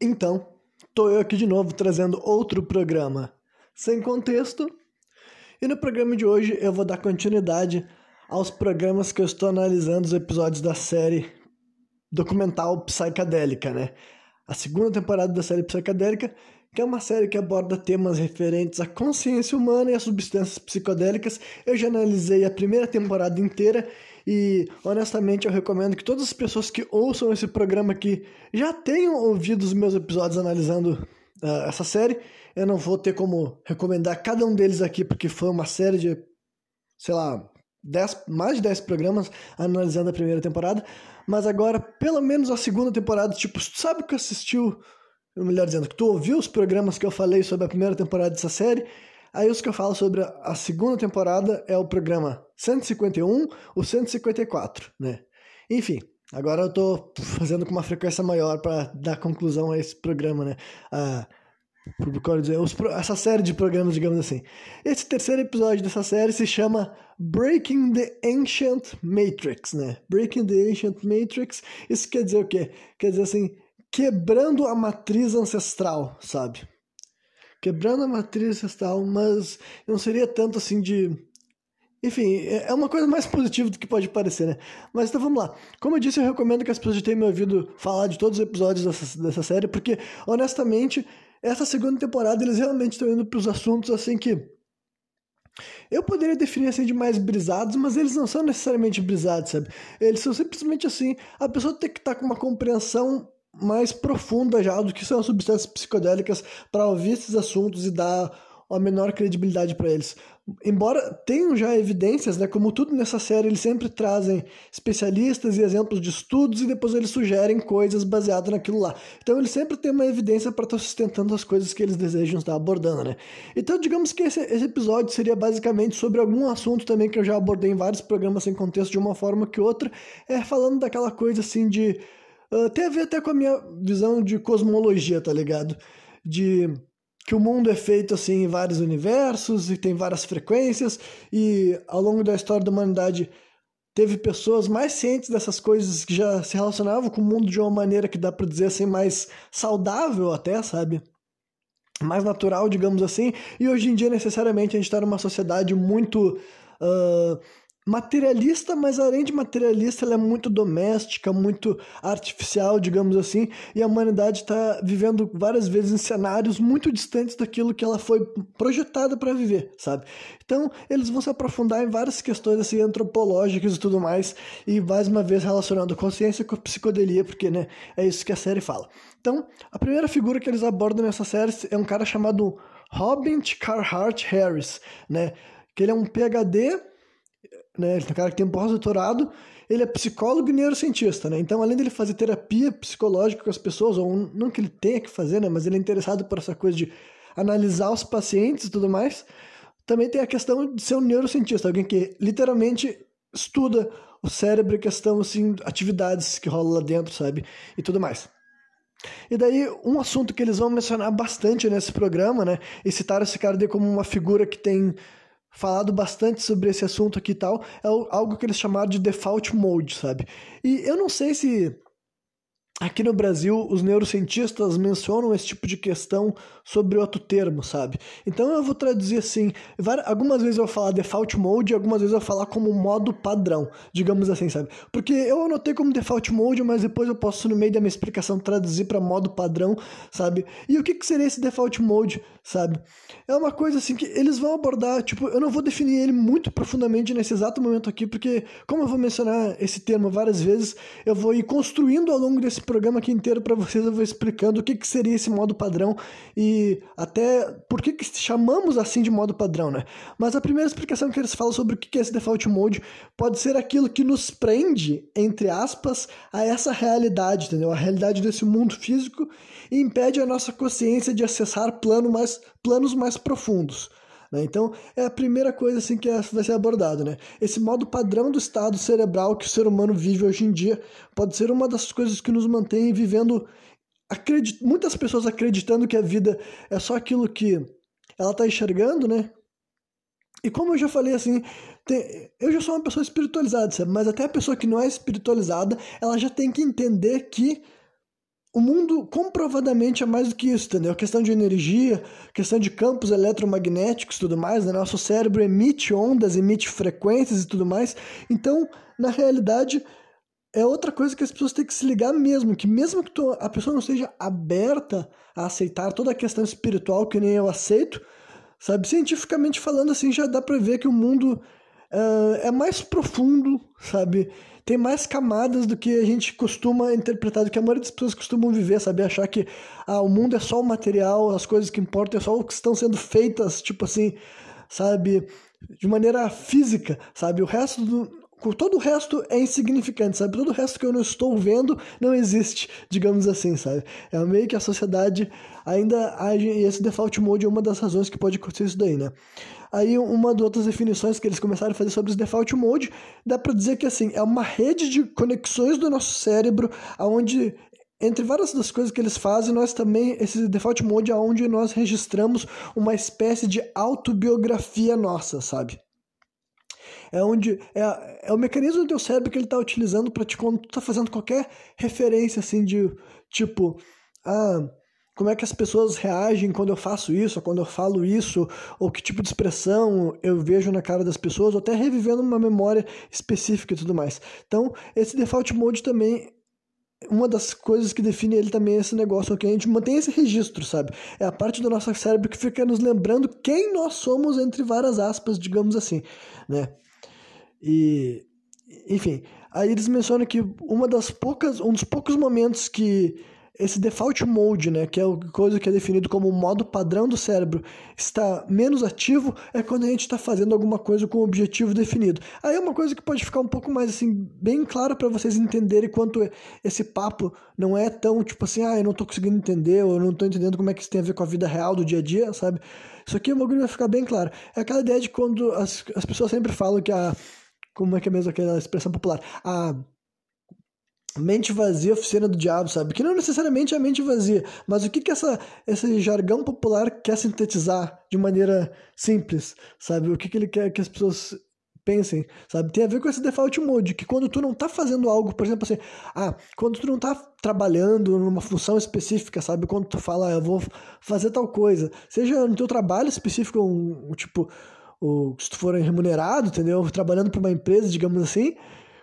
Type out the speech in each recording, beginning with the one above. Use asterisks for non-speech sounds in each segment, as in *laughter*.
Então, tô eu aqui de novo trazendo outro programa sem contexto. E no programa de hoje eu vou dar continuidade aos programas que eu estou analisando os episódios da série documental psicadélica, né? A segunda temporada da série psicadélica, que é uma série que aborda temas referentes à consciência humana e às substâncias psicodélicas. Eu já analisei a primeira temporada inteira e honestamente eu recomendo que todas as pessoas que ouçam esse programa aqui já tenham ouvido os meus episódios analisando uh, essa série. Eu não vou ter como recomendar cada um deles aqui, porque foi uma série de, sei lá, dez, mais de 10 programas analisando a primeira temporada. Mas agora, pelo menos a segunda temporada, tipo, sabe que assistiu, melhor dizendo, que tu ouviu os programas que eu falei sobre a primeira temporada dessa série Aí os que eu falo sobre a segunda temporada é o programa 151, o 154, né? Enfim, agora eu tô fazendo com uma frequência maior para dar conclusão a esse programa, né? A, dizer, essa série de programas, digamos assim. Esse terceiro episódio dessa série se chama Breaking the Ancient Matrix, né? Breaking the Ancient Matrix, isso quer dizer o quê? Quer dizer assim, quebrando a matriz ancestral, sabe? Quebrando a matriz ancestral, mas não seria tanto assim de. Enfim, é, é uma coisa mais positiva do que pode parecer, né? Mas então vamos lá. Como eu disse, eu recomendo que as pessoas tenham me ouvido falar de todos os episódios dessa, dessa série, porque, honestamente, essa segunda temporada eles realmente estão indo para os assuntos assim que. Eu poderia definir assim de mais brisados, mas eles não são necessariamente brisados, sabe? Eles são simplesmente assim. A pessoa tem que estar tá com uma compreensão mais profunda já do que são substâncias psicodélicas para ouvir esses assuntos e dar a menor credibilidade para eles. Embora tenham já evidências, né, como tudo nessa série, eles sempre trazem especialistas e exemplos de estudos e depois eles sugerem coisas baseadas naquilo lá. Então eles sempre têm uma evidência para estar tá sustentando as coisas que eles desejam estar abordando, né? Então digamos que esse, esse episódio seria basicamente sobre algum assunto também que eu já abordei em vários programas sem contexto de uma forma que outra, é falando daquela coisa assim de Uh, tem a ver até com a minha visão de cosmologia, tá ligado? De que o mundo é feito assim em vários universos e tem várias frequências e ao longo da história da humanidade teve pessoas mais cientes dessas coisas que já se relacionavam com o mundo de uma maneira que dá para dizer assim mais saudável até, sabe? Mais natural, digamos assim. E hoje em dia necessariamente a gente está numa sociedade muito uh, materialista, mas além de materialista, ela é muito doméstica, muito artificial, digamos assim, e a humanidade está vivendo várias vezes em cenários muito distantes daquilo que ela foi projetada para viver, sabe? Então, eles vão se aprofundar em várias questões assim, antropológicas e tudo mais, e mais uma vez relacionando consciência com psicodelia, porque né, é isso que a série fala. Então, a primeira figura que eles abordam nessa série é um cara chamado Robin Carhart Harris, né? Que ele é um PhD né? Ele é um cara que tem um pós-doutorado, ele é psicólogo e neurocientista, né? Então, além dele fazer terapia psicológica com as pessoas, ou não que ele tenha que fazer, né? Mas ele é interessado por essa coisa de analisar os pacientes e tudo mais. Também tem a questão de ser um neurocientista, alguém que literalmente estuda o cérebro e questão, assim, atividades que rolam lá dentro, sabe? E tudo mais. E daí, um assunto que eles vão mencionar bastante nesse programa, né? E citar esse cara como uma figura que tem falado bastante sobre esse assunto aqui e tal, é algo que eles chamaram de default mode, sabe? E eu não sei se Aqui no Brasil, os neurocientistas mencionam esse tipo de questão sobre outro termo, sabe? Então eu vou traduzir assim: algumas vezes eu vou falar default mode, algumas vezes eu vou falar como modo padrão, digamos assim, sabe? Porque eu anotei como default mode, mas depois eu posso, no meio da minha explicação, traduzir para modo padrão, sabe? E o que, que seria esse default mode, sabe? É uma coisa assim que eles vão abordar, tipo, eu não vou definir ele muito profundamente nesse exato momento aqui, porque, como eu vou mencionar esse termo várias vezes, eu vou ir construindo ao longo desse programa aqui inteiro para vocês, eu vou explicando o que, que seria esse modo padrão e até por que, que chamamos assim de modo padrão, né? Mas a primeira explicação que eles falam sobre o que, que é esse default mode pode ser aquilo que nos prende, entre aspas, a essa realidade, entendeu? A realidade desse mundo físico e impede a nossa consciência de acessar plano mais, planos mais profundos. Né? Então, é a primeira coisa assim que é, vai ser abordado. Né? Esse modo padrão do estado cerebral que o ser humano vive hoje em dia pode ser uma das coisas que nos mantém vivendo. Acredit... Muitas pessoas acreditando que a vida é só aquilo que ela está enxergando, né? E como eu já falei assim, tem... eu já sou uma pessoa espiritualizada? Mas até a pessoa que não é espiritualizada, ela já tem que entender que o mundo comprovadamente é mais do que isso, entendeu? Questão de energia, questão de campos eletromagnéticos e tudo mais, né? Nosso cérebro emite ondas, emite frequências e tudo mais. Então, na realidade, é outra coisa que as pessoas têm que se ligar mesmo, que mesmo que tu, a pessoa não seja aberta a aceitar toda a questão espiritual que nem eu aceito, sabe? Cientificamente falando, assim, já dá pra ver que o mundo uh, é mais profundo, sabe? Tem mais camadas do que a gente costuma interpretar, do que a maioria das pessoas costumam viver, sabe? Achar que ah, o mundo é só o material, as coisas que importam é só o que estão sendo feitas, tipo assim, sabe? De maneira física, sabe? O resto do, todo o resto é insignificante, sabe? Todo o resto que eu não estou vendo não existe, digamos assim, sabe? É meio que a sociedade ainda age, e esse default mode é uma das razões que pode acontecer isso daí, né? Aí uma das outras definições que eles começaram a fazer sobre os default mode, dá para dizer que assim, é uma rede de conexões do nosso cérebro aonde entre várias das coisas que eles fazem, nós também, esse default mode é onde nós registramos uma espécie de autobiografia nossa, sabe? É onde é, é o mecanismo do teu cérebro que ele está utilizando para te quando tu tá fazendo qualquer referência assim de tipo, ah, como é que as pessoas reagem quando eu faço isso, quando eu falo isso, ou que tipo de expressão eu vejo na cara das pessoas, ou até revivendo uma memória específica e tudo mais. Então, esse default mode também uma das coisas que define ele também é esse negócio, que a gente mantém esse registro, sabe? É a parte do nosso cérebro que fica nos lembrando quem nós somos, entre várias aspas, digamos assim, né? E, enfim, aí eles mencionam que uma das poucas, um dos poucos momentos que esse default mode, né, que é a coisa que é definido como o modo padrão do cérebro, está menos ativo, é quando a gente está fazendo alguma coisa com um objetivo definido. Aí é uma coisa que pode ficar um pouco mais assim, bem clara para vocês entenderem quanto esse papo não é tão tipo assim, ah, eu não estou conseguindo entender, ou eu não estou entendendo como é que isso tem a ver com a vida real do dia a dia, sabe? Isso aqui o bagulho vai ficar bem claro. É aquela ideia de quando as, as pessoas sempre falam que a como é que é mesmo aquela expressão popular? A mente vazia, oficina do diabo, sabe? Que não necessariamente é a mente vazia, mas o que que essa, esse jargão popular quer sintetizar de maneira simples, sabe? O que que ele quer que as pessoas pensem, sabe? Tem a ver com esse default mode, que quando tu não tá fazendo algo, por exemplo, assim, ah, quando tu não tá trabalhando numa função específica, sabe? Quando tu fala, ah, eu vou fazer tal coisa, seja no teu trabalho específico, um, um tipo, ou se tu for remunerado, entendeu? Trabalhando para uma empresa, digamos assim,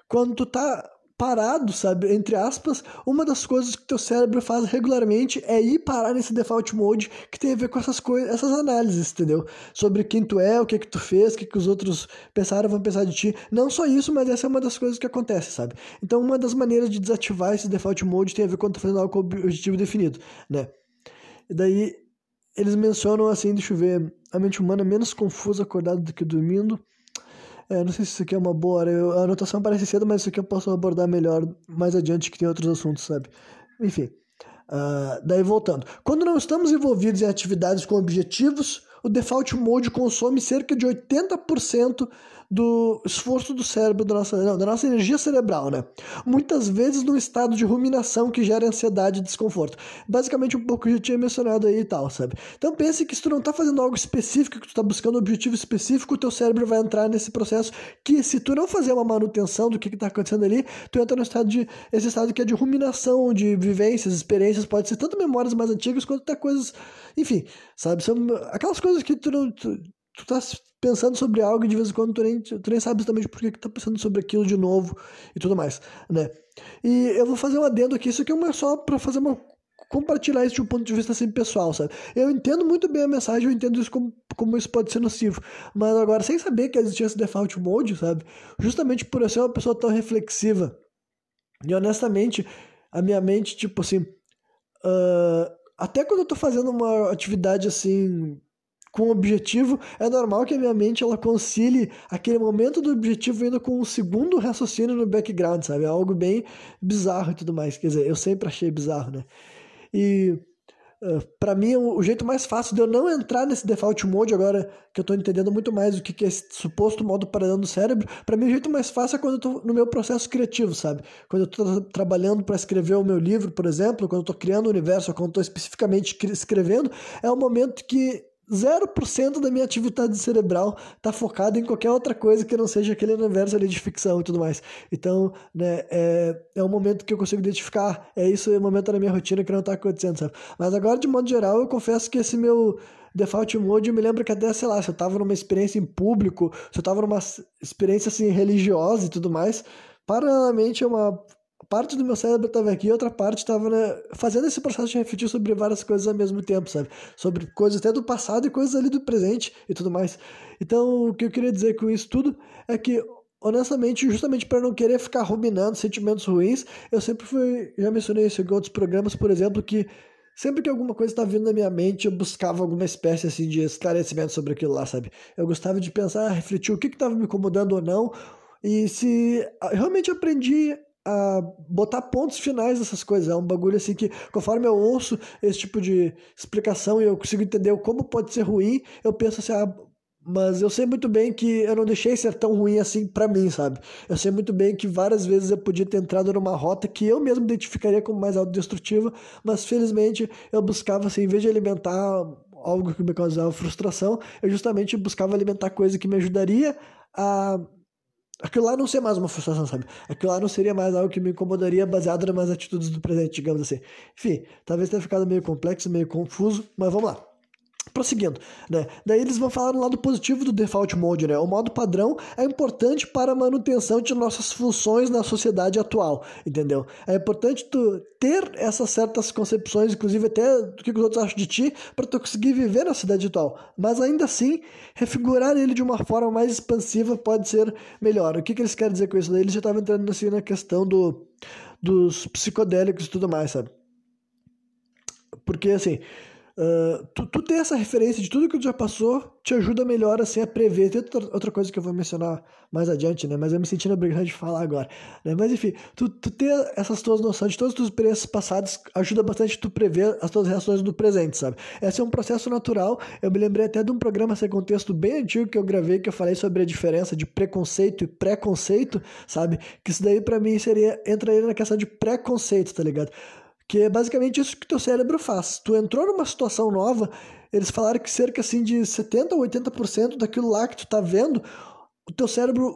quando tu tá parado, sabe, entre aspas, uma das coisas que teu cérebro faz regularmente é ir parar nesse default mode que tem a ver com essas coisas, essas análises, entendeu? Sobre quem tu é, o que que tu fez, o que que os outros pensaram, vão pensar de ti. Não só isso, mas essa é uma das coisas que acontece, sabe? Então, uma das maneiras de desativar esse default mode tem a ver quando tu tá fazendo algo com objetivo definido, né? E daí eles mencionam assim, deixa eu ver, a mente humana é menos confusa acordada do que dormindo. É, não sei se isso aqui é uma boa hora. Eu, a anotação parece cedo, mas isso aqui eu posso abordar melhor mais adiante, que tem outros assuntos, sabe? Enfim. Uh, daí voltando. Quando não estamos envolvidos em atividades com objetivos, o default mode consome cerca de 80% do esforço do cérebro, da nossa, não, da nossa energia cerebral, né? Muitas vezes num estado de ruminação que gera ansiedade e desconforto. Basicamente, um pouco que eu já tinha mencionado aí e tal, sabe? Então pense que se tu não tá fazendo algo específico, que tu tá buscando um objetivo específico, o teu cérebro vai entrar nesse processo que se tu não fazer uma manutenção do que, que tá acontecendo ali, tu entra no estado de. esse estado que é de ruminação, de vivências, experiências, pode ser tanto memórias mais antigas quanto até coisas. Enfim, sabe? São aquelas coisas que tu não. Tu, tu tá pensando sobre algo e de vez em quando tu nem, tu nem sabe exatamente por que, que tá pensando sobre aquilo de novo e tudo mais, né? E eu vou fazer um adendo aqui, isso aqui é só para fazer uma compartilhar isso de um ponto de vista assim pessoal, sabe? Eu entendo muito bem a mensagem, eu entendo isso como, como isso pode ser nocivo, mas agora sem saber que existia esse default mode, sabe? Justamente por eu ser uma pessoa tão reflexiva e honestamente a minha mente tipo assim, uh, até quando eu tô fazendo uma atividade assim com objetivo, é normal que a minha mente ela concilie aquele momento do objetivo ainda com um segundo raciocínio no background, sabe? É algo bem bizarro e tudo mais. Quer dizer, eu sempre achei bizarro, né? E uh, para mim, o, o, jeito mais fácil de eu não entrar nesse default mode, agora que eu tô entendendo muito mais o que, que é esse suposto modo paradão do cérebro, para mim o jeito mais fácil é quando eu tô no meu processo criativo, sabe? Quando eu tô trabalhando para escrever o meu livro, por exemplo, quando eu tô criando o universo, quando eu tô especificamente escrevendo, é o momento que 0% da minha atividade cerebral tá focada em qualquer outra coisa que não seja aquele universo ali de ficção e tudo mais. Então, né, é, é um momento que eu consigo identificar, é isso, é um momento da minha rotina que não tá acontecendo, sabe? Mas agora, de modo geral, eu confesso que esse meu default mode me lembra que até, sei lá, se eu tava numa experiência em público, se eu tava numa experiência, assim, religiosa e tudo mais, paralelamente é uma parte do meu cérebro estava aqui, outra parte estava né, fazendo esse processo de refletir sobre várias coisas ao mesmo tempo, sabe? Sobre coisas até do passado e coisas ali do presente e tudo mais. Então, o que eu queria dizer com isso tudo é que, honestamente, justamente para não querer ficar ruminando sentimentos ruins, eu sempre fui, já mencionei isso em outros programas, por exemplo, que sempre que alguma coisa estava vindo na minha mente, eu buscava alguma espécie assim de esclarecimento sobre aquilo lá, sabe? Eu gostava de pensar, refletir o que estava me incomodando ou não, e se realmente aprendi a botar pontos finais dessas coisas. É um bagulho assim que, conforme eu ouço esse tipo de explicação e eu consigo entender como pode ser ruim, eu penso assim, ah, mas eu sei muito bem que eu não deixei ser tão ruim assim para mim, sabe? Eu sei muito bem que várias vezes eu podia ter entrado numa rota que eu mesmo identificaria como mais autodestrutiva, mas felizmente eu buscava, assim, em vez de alimentar algo que me causava frustração, eu justamente buscava alimentar coisa que me ajudaria a aquilo lá não ser mais uma frustração, sabe? Aquilo lá não seria mais algo que me incomodaria baseado nas atitudes do presente, digamos assim. Enfim, talvez tenha ficado meio complexo, meio confuso, mas vamos lá. Prosseguindo, né? Daí eles vão falar no lado positivo do default mode, né? O modo padrão é importante para a manutenção de nossas funções na sociedade atual, entendeu? É importante tu ter essas certas concepções, inclusive até do que os outros acham de ti, para tu conseguir viver na cidade atual. Mas ainda assim, refigurar ele de uma forma mais expansiva pode ser melhor. O que, que eles querem dizer com isso? Daí eles já estavam entrando assim na questão do, dos psicodélicos e tudo mais, sabe? Porque assim Uh, tu, tu ter essa referência de tudo que tu já passou te ajuda melhor assim a prever. Tem outra, outra coisa que eu vou mencionar mais adiante, né? Mas eu me sentindo obrigado de falar agora. Né? Mas enfim, tu, tu ter essas tuas noções de todas as tuas experiências passadas ajuda bastante tu prever as tuas reações do presente, sabe? Esse é um processo natural. Eu me lembrei até de um programa sem contexto bem antigo que eu gravei que eu falei sobre a diferença de preconceito e preconceito, sabe? Que isso daí para mim seria entraria na questão de preconceito, tá ligado? Que é basicamente isso que teu cérebro faz. Tu entrou numa situação nova, eles falaram que cerca assim de 70% ou 80% daquilo lá que tu tá vendo, o teu cérebro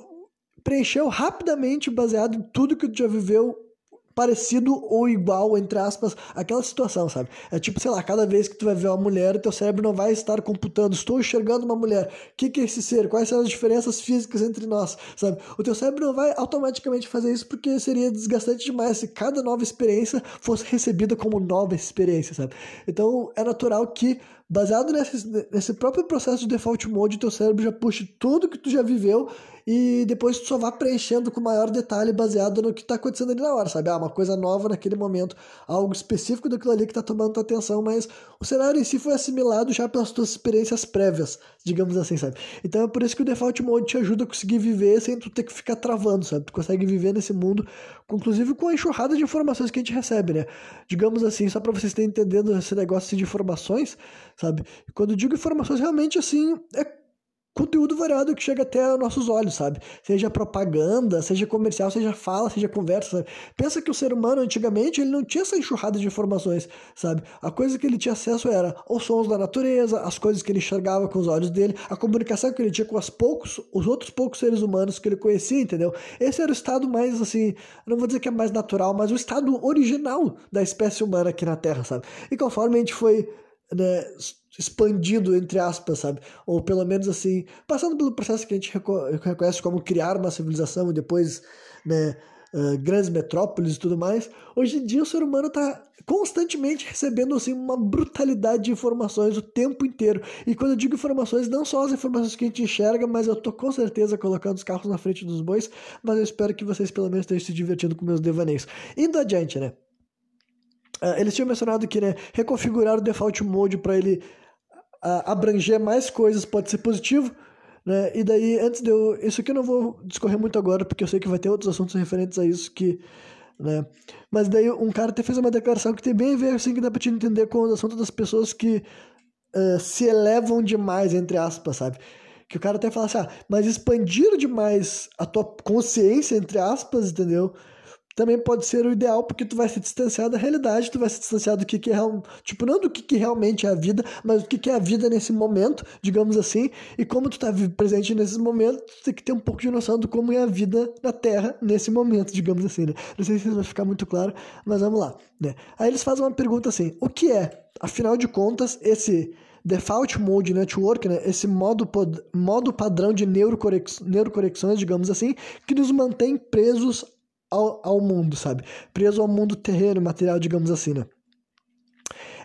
preencheu rapidamente baseado em tudo que tu já viveu parecido ou igual, entre aspas, aquela situação, sabe? É tipo, sei lá, cada vez que tu vai ver uma mulher, teu cérebro não vai estar computando, estou enxergando uma mulher, o que, que é esse ser? Quais são as diferenças físicas entre nós, sabe? O teu cérebro não vai automaticamente fazer isso porque seria desgastante demais se cada nova experiência fosse recebida como nova experiência, sabe? Então, é natural que baseado nesse, nesse próprio processo de default mode, teu cérebro já puxe tudo que tu já viveu e depois tu só vai preenchendo com maior detalhe baseado no que está acontecendo ali na hora, sabe? Ah, uma coisa nova naquele momento, algo específico daquilo ali que está tomando tua atenção, mas o cenário em si foi assimilado já pelas tuas experiências prévias, digamos assim, sabe? Então é por isso que o default mode te ajuda a conseguir viver sem tu ter que ficar travando, sabe? Tu consegue viver nesse mundo, inclusive com a enxurrada de informações que a gente recebe, né? Digamos assim, só para vocês terem entendendo esse negócio de informações, sabe? Quando eu digo informações, realmente assim, é conteúdo variado que chega até nossos olhos, sabe? Seja propaganda, seja comercial, seja fala, seja conversa, sabe? Pensa que o ser humano antigamente ele não tinha essa enxurrada de informações, sabe? A coisa que ele tinha acesso era os sons da natureza, as coisas que ele enxergava com os olhos dele, a comunicação que ele tinha com os poucos, os outros poucos seres humanos que ele conhecia, entendeu? Esse era o estado mais assim, não vou dizer que é mais natural, mas o estado original da espécie humana aqui na Terra, sabe? E conforme a gente foi né, expandido, entre aspas, sabe? Ou pelo menos assim, passando pelo processo que a gente reconhece como criar uma civilização e depois, né, uh, grandes metrópoles e tudo mais. Hoje em dia o ser humano está constantemente recebendo assim uma brutalidade de informações o tempo inteiro. E quando eu digo informações, não só as informações que a gente enxerga, mas eu tô com certeza colocando os carros na frente dos bois, mas eu espero que vocês pelo menos estejam se divertindo com meus devaneios. Indo adiante, né? Uh, eles tinham mencionado que né, reconfigurar o default mode para ele abranger mais coisas pode ser positivo. Né? E daí, antes de eu. Isso aqui eu não vou discorrer muito agora, porque eu sei que vai ter outros assuntos referentes a isso que. Né? Mas daí um cara até fez uma declaração que tem bem a ver, assim, que dá pra te entender com o assunto das pessoas que uh, se elevam demais, entre aspas, sabe? Que o cara até fala assim, ah, mas expandir demais a tua consciência, entre aspas, entendeu? Também pode ser o ideal porque tu vai se distanciar da realidade, tu vai se distanciar do que, que é tipo, não do que, que realmente é a vida, mas do que, que é a vida nesse momento, digamos assim, e como tu tá presente nesse momento, tu tem que ter um pouco de noção do como é a vida na Terra nesse momento, digamos assim, né? Não sei se vai ficar muito claro, mas vamos lá, né? Aí eles fazem uma pergunta assim, o que é, afinal de contas, esse Default Mode Network, né, esse modo, modo padrão de neurocorex, digamos assim, que nos mantém presos ao, ao mundo, sabe? Preso ao mundo terreno, material, digamos assim, né?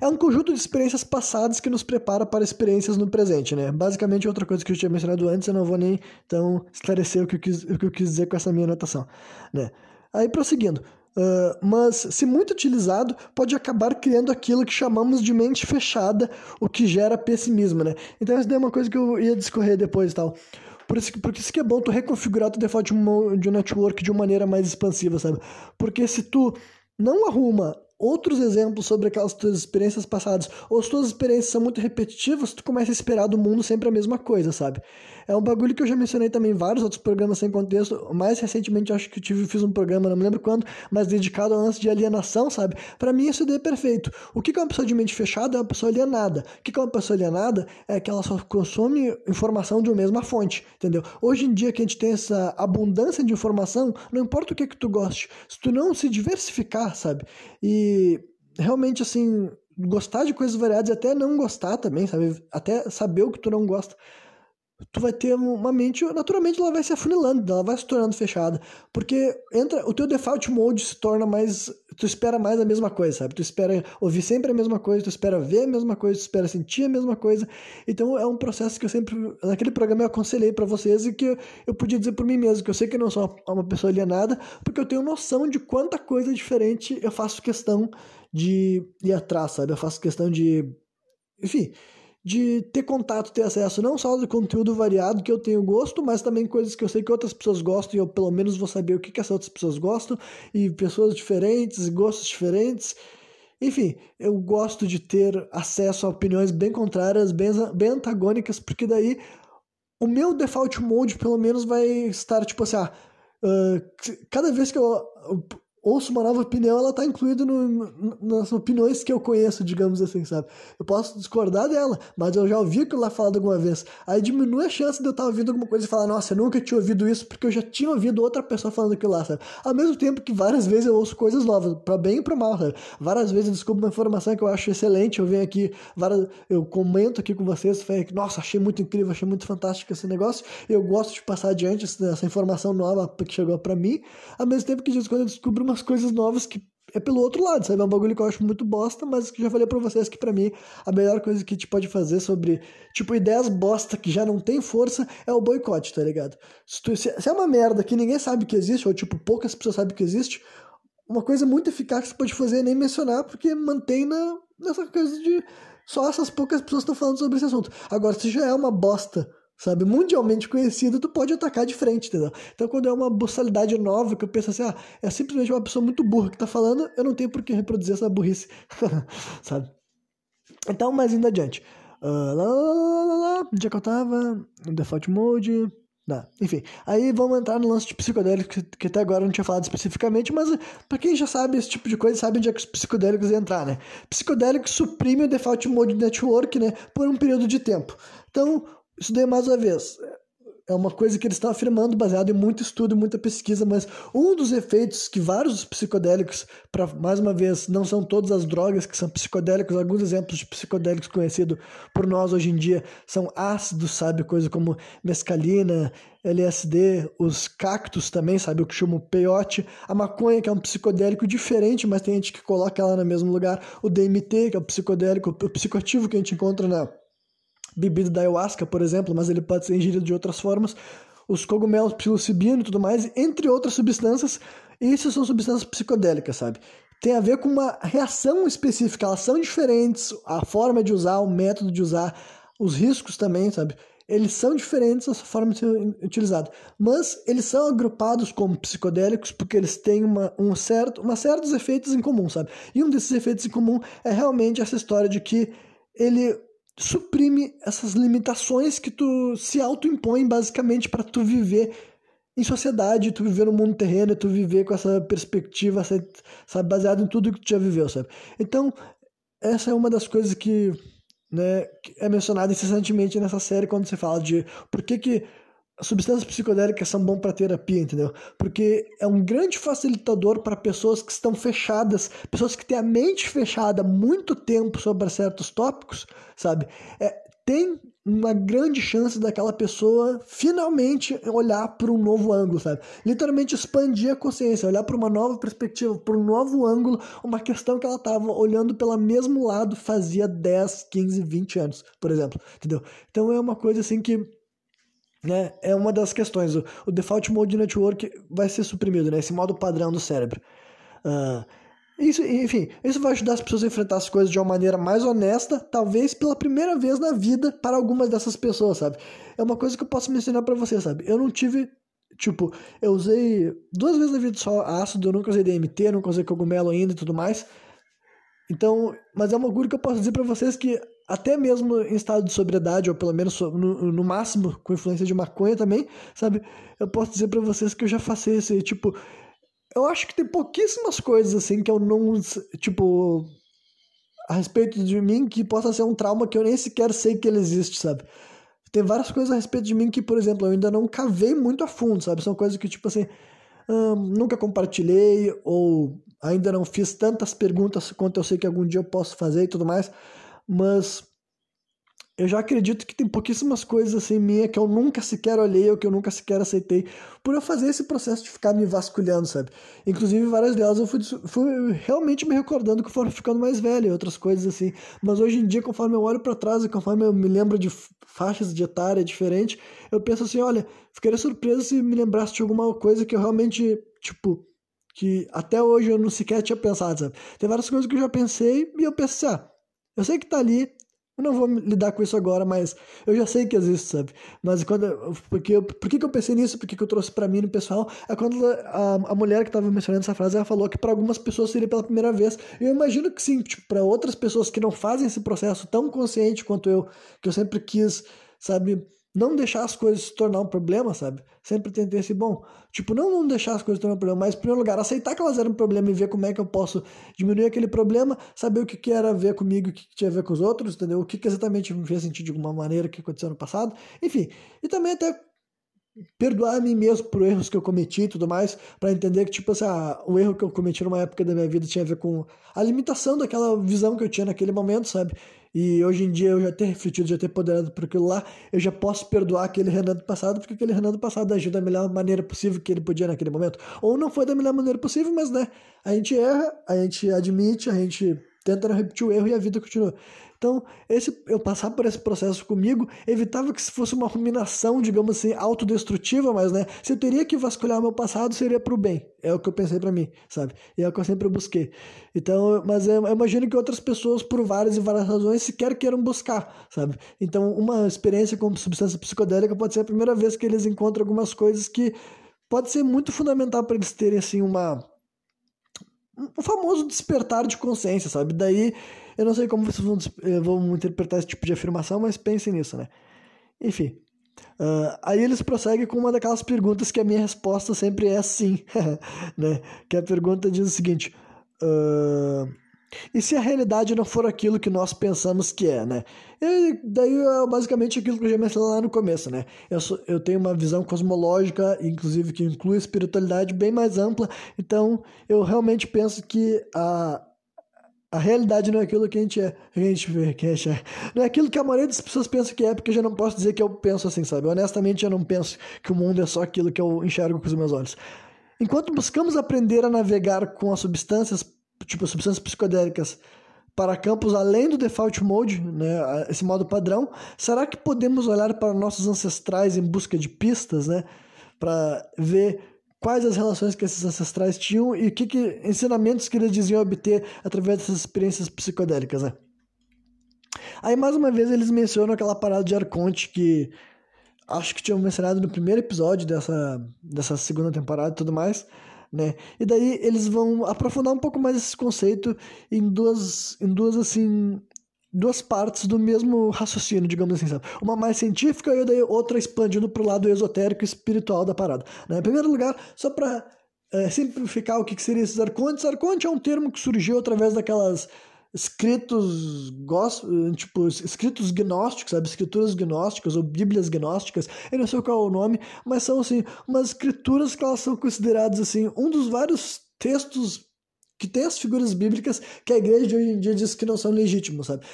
É um conjunto de experiências passadas que nos prepara para experiências no presente, né? Basicamente, outra coisa que eu tinha mencionado antes, eu não vou nem então esclarecer o que eu quis, o que eu quis dizer com essa minha anotação, né? Aí, prosseguindo. Uh, mas, se muito utilizado, pode acabar criando aquilo que chamamos de mente fechada, o que gera pessimismo, né? Então, essa é uma coisa que eu ia discorrer depois e tal. Por isso, porque isso que é bom tu reconfigurar o default de um network de uma maneira mais expansiva, sabe? Porque se tu não arruma outros exemplos sobre aquelas tuas experiências passadas, ou as tuas experiências são muito repetitivas, tu começa a esperar do mundo sempre a mesma coisa, sabe? É um bagulho que eu já mencionei também em vários outros programas sem contexto. Mais recentemente, acho que eu tive, fiz um programa, não me lembro quando, mas dedicado ao lance de alienação, sabe? Para mim, isso daí é perfeito. O que é uma pessoa de mente fechada é uma pessoa alienada. O que é uma pessoa alienada é que ela só consome informação de uma mesma fonte, entendeu? Hoje em dia que a gente tem essa abundância de informação, não importa o que, é que tu goste, se tu não se diversificar, sabe? E realmente, assim, gostar de coisas variadas e até não gostar também, sabe? Até saber o que tu não gosta tu vai ter uma mente, naturalmente ela vai se afunilando, ela vai se tornando fechada, porque entra, o teu default mode se torna mais, tu espera mais a mesma coisa, sabe? Tu espera ouvir sempre a mesma coisa, tu espera ver a mesma coisa, tu espera sentir a mesma coisa. Então é um processo que eu sempre, naquele programa eu aconselhei para vocês e que eu, eu podia dizer por mim mesmo, que eu sei que eu não sou uma, uma pessoa alienada, porque eu tenho noção de quanta coisa diferente eu faço questão de ir atrás, sabe? Eu faço questão de, enfim, de ter contato, ter acesso não só do conteúdo variado que eu tenho gosto, mas também coisas que eu sei que outras pessoas gostam e eu pelo menos vou saber o que, que essas outras pessoas gostam e pessoas diferentes, gostos diferentes. Enfim, eu gosto de ter acesso a opiniões bem contrárias, bem, bem antagônicas, porque daí o meu default mode pelo menos vai estar tipo assim, ah, uh, cada vez que eu ouço uma nova opinião, ela tá incluída no, nas opiniões que eu conheço, digamos assim, sabe? Eu posso discordar dela, mas eu já ouvi aquilo lá falado alguma vez. Aí diminui a chance de eu estar tá ouvindo alguma coisa e falar, nossa, eu nunca tinha ouvido isso, porque eu já tinha ouvido outra pessoa falando aquilo lá, sabe? Ao mesmo tempo que várias vezes eu ouço coisas novas, para bem e para mal, sabe? Várias vezes eu descubro uma informação que eu acho excelente, eu venho aqui, várias, eu comento aqui com vocês, falei, nossa, achei muito incrível, achei muito fantástico esse negócio, eu gosto de passar adiante essa informação nova que chegou para mim, ao mesmo tempo que quando eu descubro uma umas coisas novas que é pelo outro lado, sabe? É um bagulho que eu acho muito bosta, mas que já falei pra vocês que para mim a melhor coisa que a gente pode fazer sobre, tipo, ideias bosta que já não tem força é o boicote, tá ligado? Se, tu, se, se é uma merda que ninguém sabe que existe, ou tipo, poucas pessoas sabem que existe, uma coisa muito eficaz que você pode fazer é nem mencionar, porque mantém na, nessa coisa de só essas poucas pessoas estão falando sobre esse assunto. Agora, se já é uma bosta sabe? Mundialmente conhecido, tu pode atacar de frente, entendeu? Então, quando é uma boçalidade nova, que eu penso assim, ah, é simplesmente uma pessoa muito burra que tá falando, eu não tenho por que reproduzir essa burrice, *laughs* sabe? Então, mas indo adiante. Uh, lá, lá, lá, lá, onde é que eu tava? No default mode. Não, enfim, aí vamos entrar no lance de psicodélicos, que, até agora eu não tinha falado especificamente, mas para quem já sabe esse tipo de coisa, sabe onde é que os psicodélicos iam entrar, né? Psicodélicos suprime o default mode network, né, por um período de tempo. Então, isso daí, mais uma vez, é uma coisa que eles estão afirmando baseado em muito estudo muita pesquisa, mas um dos efeitos que vários psicodélicos, para mais uma vez, não são todas as drogas que são psicodélicos, alguns exemplos de psicodélicos conhecidos por nós hoje em dia são ácidos, sabe, coisa como mescalina, LSD, os cactos também, sabe, o que chama peyote, a maconha, que é um psicodélico diferente, mas tem gente que coloca ela no mesmo lugar, o DMT, que é o psicodélico, o psicoativo que a gente encontra na bebida da ayahuasca, por exemplo, mas ele pode ser ingerido de outras formas, os cogumelos psilocibina e tudo mais, entre outras substâncias, isso são substâncias psicodélicas, sabe? Tem a ver com uma reação específica, elas são diferentes, a forma de usar, o método de usar, os riscos também, sabe? Eles são diferentes a forma de ser utilizado, mas eles são agrupados como psicodélicos porque eles têm uma, um certo, uma certos efeitos em comum, sabe? E um desses efeitos em comum é realmente essa história de que ele suprime essas limitações que tu se autoimpõe basicamente para tu viver em sociedade, tu viver no mundo terreno, tu viver com essa perspectiva, sabe, baseado em tudo que tu já viveu, sabe? Então, essa é uma das coisas que, né, que é mencionada incessantemente nessa série quando você fala de por que que substâncias psicodélicas são bom para terapia, entendeu? Porque é um grande facilitador para pessoas que estão fechadas, pessoas que têm a mente fechada muito tempo sobre certos tópicos, sabe? É, tem uma grande chance daquela pessoa finalmente olhar para um novo ângulo, sabe? Literalmente expandir a consciência, olhar para uma nova perspectiva, para um novo ângulo, uma questão que ela estava olhando pelo mesmo lado fazia 10, 15, 20 anos, por exemplo, entendeu? Então é uma coisa assim que né, é uma das questões. O, Default Mode Network vai ser suprimido, né, esse modo padrão do cérebro. Uh, isso, enfim, isso vai ajudar as pessoas a enfrentar as coisas de uma maneira mais honesta, talvez pela primeira vez na vida para algumas dessas pessoas, sabe? É uma coisa que eu posso mencionar para você, sabe? Eu não tive, tipo, eu usei duas vezes na vida só ácido, eu nunca usei DMT, nunca usei cogumelo ainda e tudo mais. Então, mas é uma coisa que eu posso dizer para vocês que até mesmo em estado de sobriedade, ou pelo menos no, no máximo com influência de maconha também, sabe? Eu posso dizer para vocês que eu já faço esse, tipo, eu acho que tem pouquíssimas coisas assim que eu não, tipo, a respeito de mim que possa ser um trauma que eu nem sequer sei que ele existe, sabe? Tem várias coisas a respeito de mim que, por exemplo, eu ainda não cavei muito a fundo, sabe? São coisas que, tipo assim, hum, nunca compartilhei ou ainda não fiz tantas perguntas quanto eu sei que algum dia eu posso fazer e tudo mais, mas eu já acredito que tem pouquíssimas coisas assim minha que eu nunca sequer olhei ou que eu nunca sequer aceitei por eu fazer esse processo de ficar me vasculhando, sabe? Inclusive, várias delas eu fui, fui realmente me recordando conforme ficando mais velho e outras coisas assim. Mas hoje em dia, conforme eu olho para trás e conforme eu me lembro de faixas de etária diferentes, eu penso assim: olha, ficaria surpreso se me lembrasse de alguma coisa que eu realmente, tipo, que até hoje eu não sequer tinha pensado, sabe? Tem várias coisas que eu já pensei e eu pensei, ah, eu sei que tá ali, eu não vou lidar com isso agora, mas eu já sei que existe, sabe? Mas quando. Porque eu, por que, que eu pensei nisso? Por que, que eu trouxe para mim no pessoal? É quando a, a mulher que tava mencionando essa frase, ela falou que para algumas pessoas seria pela primeira vez. Eu imagino que sim, tipo, para outras pessoas que não fazem esse processo tão consciente quanto eu, que eu sempre quis, sabe? Não deixar as coisas se tornar um problema, sabe? Sempre tentei esse bom. Tipo, não não deixar as coisas se tornar um problema, mas, em primeiro lugar, aceitar que elas eram um problema e ver como é que eu posso diminuir aquele problema, saber o que, que era a ver comigo, o que, que tinha a ver com os outros, entendeu? O que, que exatamente me fez sentir de alguma maneira que aconteceu no passado. Enfim, e também até perdoar a mim mesmo por erros que eu cometi e tudo mais, para entender que, tipo assim, ah, o erro que eu cometi numa época da minha vida tinha a ver com a limitação daquela visão que eu tinha naquele momento, sabe? E hoje em dia eu já ter refletido, já ter poderado por aquilo lá, eu já posso perdoar aquele Renan do passado, porque aquele Renan do passado agiu da melhor maneira possível que ele podia naquele momento. Ou não foi da melhor maneira possível, mas né, a gente erra, a gente admite, a gente tenta não repetir o erro e a vida continua. Então, esse, eu passar por esse processo comigo evitava que se fosse uma ruminação, digamos assim, autodestrutiva, mas, né, se eu teria que vasculhar meu passado, seria pro bem. É o que eu pensei para mim, sabe? E é o que eu sempre busquei. Então, mas eu, eu imagino que outras pessoas, por várias e várias razões, sequer queiram buscar, sabe? Então, uma experiência com substância psicodélica pode ser a primeira vez que eles encontram algumas coisas que pode ser muito fundamental para eles terem, assim, uma o famoso despertar de consciência, sabe? Daí eu não sei como vocês vão, eh, vão interpretar esse tipo de afirmação, mas pensem nisso, né? Enfim. Uh, aí eles prosseguem com uma daquelas perguntas que a minha resposta sempre é sim, *laughs* né? Que a pergunta diz o seguinte: uh, e se a realidade não for aquilo que nós pensamos que é, né? E daí é basicamente aquilo que eu já mencionei lá no começo, né? Eu, sou, eu tenho uma visão cosmológica, inclusive que inclui espiritualidade bem mais ampla, então eu realmente penso que a a realidade não é aquilo que a gente é, a gente vê, que a é. Não é aquilo que a maioria das pessoas pensa que é, porque eu já não posso dizer que eu penso assim, sabe? Honestamente, eu não penso que o mundo é só aquilo que eu enxergo com os meus olhos. Enquanto buscamos aprender a navegar com as substâncias, tipo substâncias psicodélicas, para campos além do default mode, né, esse modo padrão, será que podemos olhar para nossos ancestrais em busca de pistas, né, para ver quais as relações que esses ancestrais tinham e que, que ensinamentos que eles diziam obter através dessas experiências psicodélicas, né? Aí, mais uma vez, eles mencionam aquela parada de Arconte que acho que tinham mencionado no primeiro episódio dessa, dessa segunda temporada e tudo mais, né? E daí eles vão aprofundar um pouco mais esse conceito em duas, em duas assim, duas partes do mesmo raciocínio, digamos assim, sabe? Uma mais científica e daí outra expandindo para o lado esotérico e espiritual da parada. Né? Em primeiro lugar, só para é, simplificar o que, que seria esses arcontes, arconte é um termo que surgiu através daquelas escritos tipo escritos gnósticos, sabe, escrituras gnósticas ou bíblias gnósticas, eu não sei qual é o nome, mas são assim umas escrituras que elas são consideradas assim um dos vários textos que tem as figuras bíblicas que a igreja de hoje em dia diz que não são legítimos, sabe?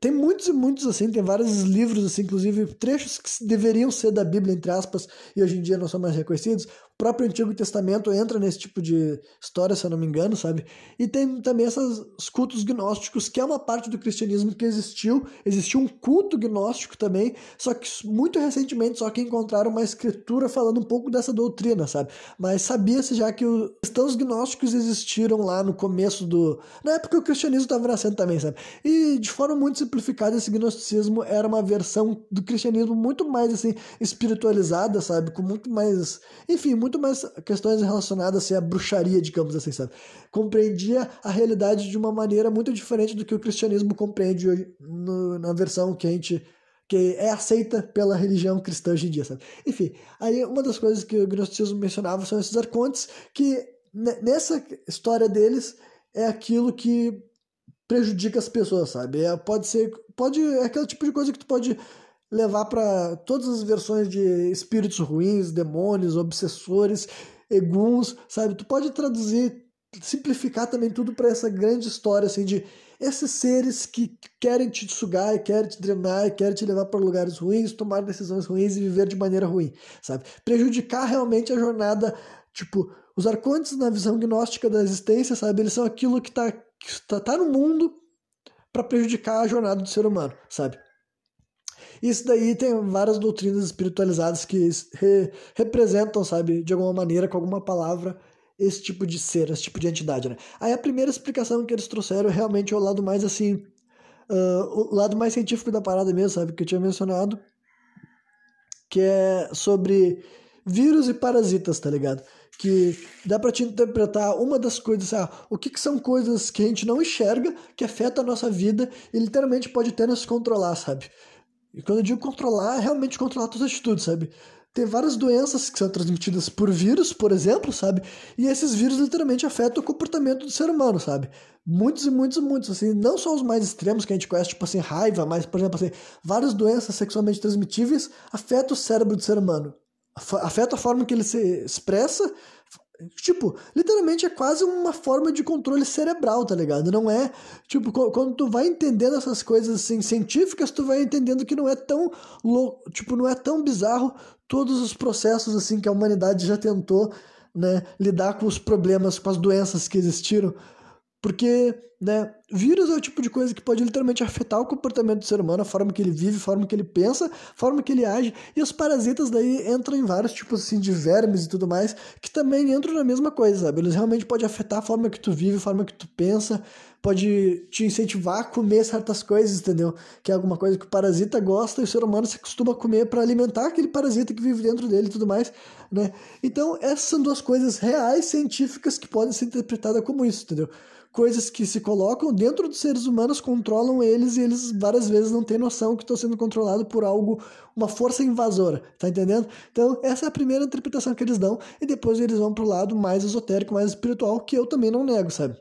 Tem muitos e muitos assim, tem vários livros assim, inclusive trechos que deveriam ser da Bíblia entre aspas e hoje em dia não são mais reconhecidos próprio Antigo Testamento entra nesse tipo de história, se eu não me engano, sabe? E tem também esses cultos gnósticos, que é uma parte do cristianismo que existiu. Existiu um culto gnóstico também, só que muito recentemente só que encontraram uma escritura falando um pouco dessa doutrina, sabe? Mas sabia-se já que os cristãos gnósticos existiram lá no começo do... Na época o cristianismo estava nascendo também, sabe? E de forma muito simplificada, esse gnosticismo era uma versão do cristianismo muito mais, assim, espiritualizada, sabe? Com muito mais... Enfim, muito mais questões relacionadas assim, à bruxaria, digamos assim, sabe? Compreendia a realidade de uma maneira muito diferente do que o cristianismo compreende hoje, no, na versão que a gente que é aceita pela religião cristã hoje em dia, sabe? Enfim, aí uma das coisas que o gnosticismo mencionava são esses arcontes que nessa história deles é aquilo que prejudica as pessoas, sabe? É, pode ser, pode é aquele tipo de coisa que tu pode levar para todas as versões de espíritos ruins, demônios, obsessores, eguns, sabe? Tu pode traduzir, simplificar também tudo para essa grande história assim de esses seres que querem te sugar, querem te drenar, querem te levar para lugares ruins, tomar decisões ruins e viver de maneira ruim, sabe? Prejudicar realmente a jornada, tipo, os arcontes na visão gnóstica da existência, sabe? Eles são aquilo que está tá, tá no mundo para prejudicar a jornada do ser humano, sabe? Isso daí tem várias doutrinas espiritualizadas que re, representam, sabe, de alguma maneira, com alguma palavra, esse tipo de ser, esse tipo de entidade, né? Aí a primeira explicação que eles trouxeram realmente é o lado mais assim, uh, o lado mais científico da parada mesmo, sabe, que eu tinha mencionado, que é sobre vírus e parasitas, tá ligado? Que dá para te interpretar uma das coisas, ah, o que, que são coisas que a gente não enxerga, que afeta a nossa vida e literalmente pode até nos controlar, sabe? E quando eu digo controlar, é realmente controlar todas as atitudes, sabe? Tem várias doenças que são transmitidas por vírus, por exemplo, sabe? E esses vírus literalmente afetam o comportamento do ser humano, sabe? Muitos e muitos e muitos, assim, não só os mais extremos que a gente conhece, tipo assim, raiva, mas, por exemplo, assim, várias doenças sexualmente transmitíveis afetam o cérebro do ser humano. Afeta a forma que ele se expressa, Tipo, literalmente é quase uma forma de controle cerebral, tá ligado? Não é, tipo, quando tu vai entendendo essas coisas assim científicas, tu vai entendendo que não é tão louco, tipo, não é tão bizarro todos os processos assim que a humanidade já tentou, né, lidar com os problemas, com as doenças que existiram porque, né, vírus é o tipo de coisa que pode literalmente afetar o comportamento do ser humano, a forma que ele vive, a forma que ele pensa, a forma que ele age. E os parasitas daí entram em vários tipos assim de vermes e tudo mais, que também entram na mesma coisa, sabe? Eles realmente podem afetar a forma que tu vive, a forma que tu pensa, pode te incentivar a comer certas coisas, entendeu? Que é alguma coisa que o parasita gosta e o ser humano se acostuma a comer para alimentar aquele parasita que vive dentro dele e tudo mais, né? Então, essas são duas coisas reais científicas que podem ser interpretadas como isso, entendeu? Coisas que se colocam dentro dos seres humanos controlam eles e eles várias vezes não têm noção que estão sendo controlados por algo, uma força invasora, tá entendendo? Então, essa é a primeira interpretação que eles dão e depois eles vão pro lado mais esotérico, mais espiritual, que eu também não nego, sabe?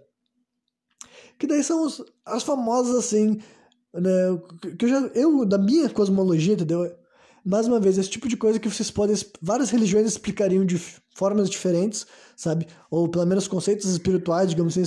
Que daí são os, as famosas assim, né, que eu já eu da minha cosmologia, entendeu? Mais uma vez, esse tipo de coisa que vocês podem várias religiões explicariam de formas diferentes, sabe? Ou pelo menos conceitos espirituais, digamos assim,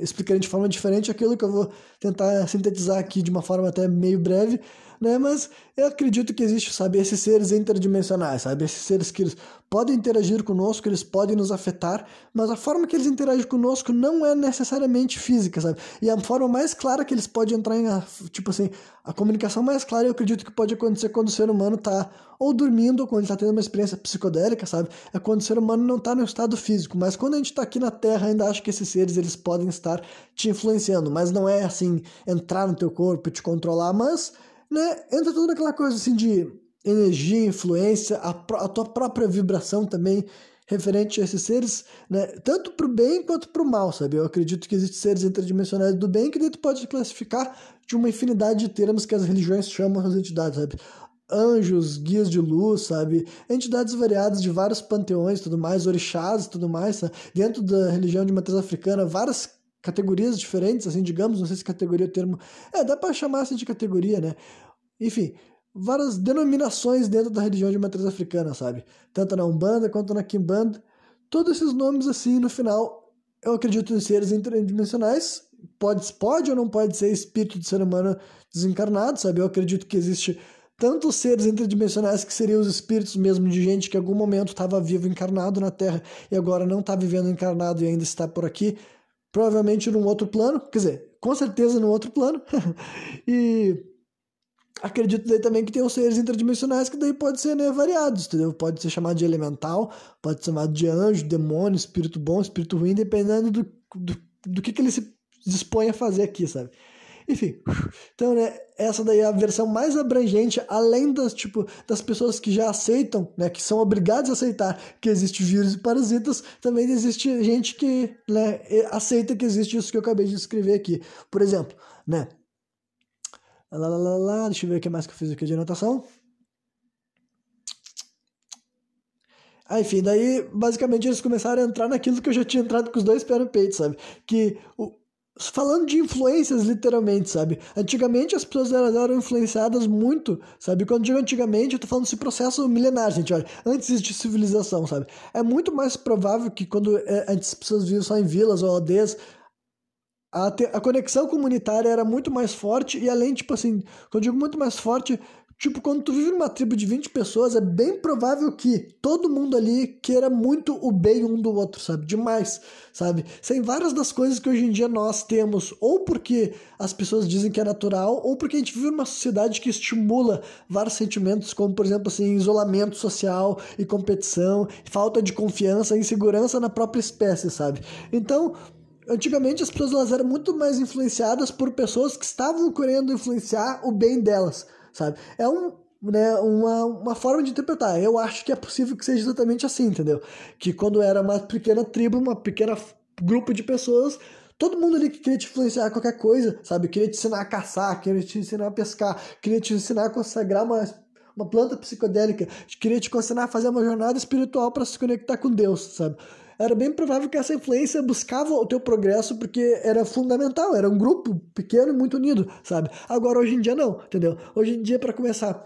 explicariam de forma diferente aquilo que eu vou tentar sintetizar aqui de uma forma até meio breve, né? Mas eu acredito que existe, sabe, esses seres interdimensionais, sabe? Esses seres que eles podem interagir conosco, eles podem nos afetar, mas a forma que eles interagem conosco não é necessariamente física, sabe? E a forma mais clara que eles podem entrar em, tipo assim, a comunicação mais clara eu acredito que pode acontecer quando o ser humano tá ou dormindo, quando ele tá tendo uma experiência psicodélica, sabe? É quando o ser humano não tá no estado físico, mas quando a gente tá aqui na Terra, ainda acho que esses seres, eles podem estar te influenciando, mas não é assim, entrar no teu corpo e te controlar, mas né, entra tudo naquela coisa assim de energia, influência, a, a tua própria vibração também referente a esses seres, né, tanto para o bem quanto para o mal, sabe? Eu acredito que existem seres interdimensionais do bem que tu pode classificar de uma infinidade de termos que as religiões chamam as entidades, sabe? Anjos, guias de luz, sabe? Entidades variadas de vários panteões, tudo mais, orixás, tudo mais, sabe? dentro da religião de matriz africana, várias categorias diferentes, assim, digamos, não sei se categoria é o termo, é, dá para chamar assim de categoria, né? Enfim, várias denominações dentro da religião de matriz africana, sabe? Tanto na Umbanda quanto na Kimbanda. Todos esses nomes, assim, no final, eu acredito em seres interdimensionais. Pode, pode ou não pode ser espírito de ser humano desencarnado, sabe? Eu acredito que existe tanto seres interdimensionais que seriam os espíritos mesmo de gente que em algum momento estava vivo encarnado na Terra e agora não está vivendo encarnado e ainda está por aqui, provavelmente num outro plano, quer dizer, com certeza num outro plano. *laughs* e acredito daí também que tem os seres interdimensionais que daí pode ser né, variados, entendeu? Pode ser chamado de elemental, pode ser chamado de anjo, demônio, espírito bom, espírito ruim, dependendo do, do, do que, que ele se dispõe a fazer aqui, sabe? Enfim, então, né, essa daí é a versão mais abrangente, além das, tipo, das pessoas que já aceitam, né, que são obrigadas a aceitar que existe vírus e parasitas, também existe gente que, né, aceita que existe isso que eu acabei de escrever aqui. Por exemplo, né, Lá, lá, lá, lá, deixa eu ver o que mais que eu fiz aqui de anotação. Ah, enfim, daí basicamente eles começaram a entrar naquilo que eu já tinha entrado com os dois pés no peito, sabe? Que o, falando de influências, literalmente, sabe? Antigamente as pessoas eram influenciadas muito, sabe? Quando digo antigamente, eu tô falando desse processo milenar, gente, olha, antes de civilização, sabe? É muito mais provável que quando é, antes as pessoas viviam só em vilas ou aldeias, a, te, a conexão comunitária era muito mais forte e além, tipo assim, quando eu digo muito mais forte, tipo, quando tu vive numa tribo de 20 pessoas, é bem provável que todo mundo ali queira muito o bem um do outro, sabe? Demais, sabe? Sem várias das coisas que hoje em dia nós temos, ou porque as pessoas dizem que é natural, ou porque a gente vive numa sociedade que estimula vários sentimentos, como, por exemplo, assim, isolamento social e competição, falta de confiança, insegurança na própria espécie, sabe? Então, antigamente as pessoas elas eram muito mais influenciadas por pessoas que estavam querendo influenciar o bem delas, sabe? É um, né, uma, uma forma de interpretar. Eu acho que é possível que seja exatamente assim, entendeu? Que quando era uma pequena tribo, uma pequena grupo de pessoas, todo mundo ali que queria te influenciar qualquer coisa, sabe? Queria te ensinar a caçar, queria te ensinar a pescar, queria te ensinar a consagrar uma, uma planta psicodélica, queria te ensinar a fazer uma jornada espiritual para se conectar com Deus, sabe? Era bem provável que essa influência buscava o teu progresso porque era fundamental, era um grupo pequeno e muito unido, sabe? Agora, hoje em dia, não, entendeu? Hoje em dia, para começar,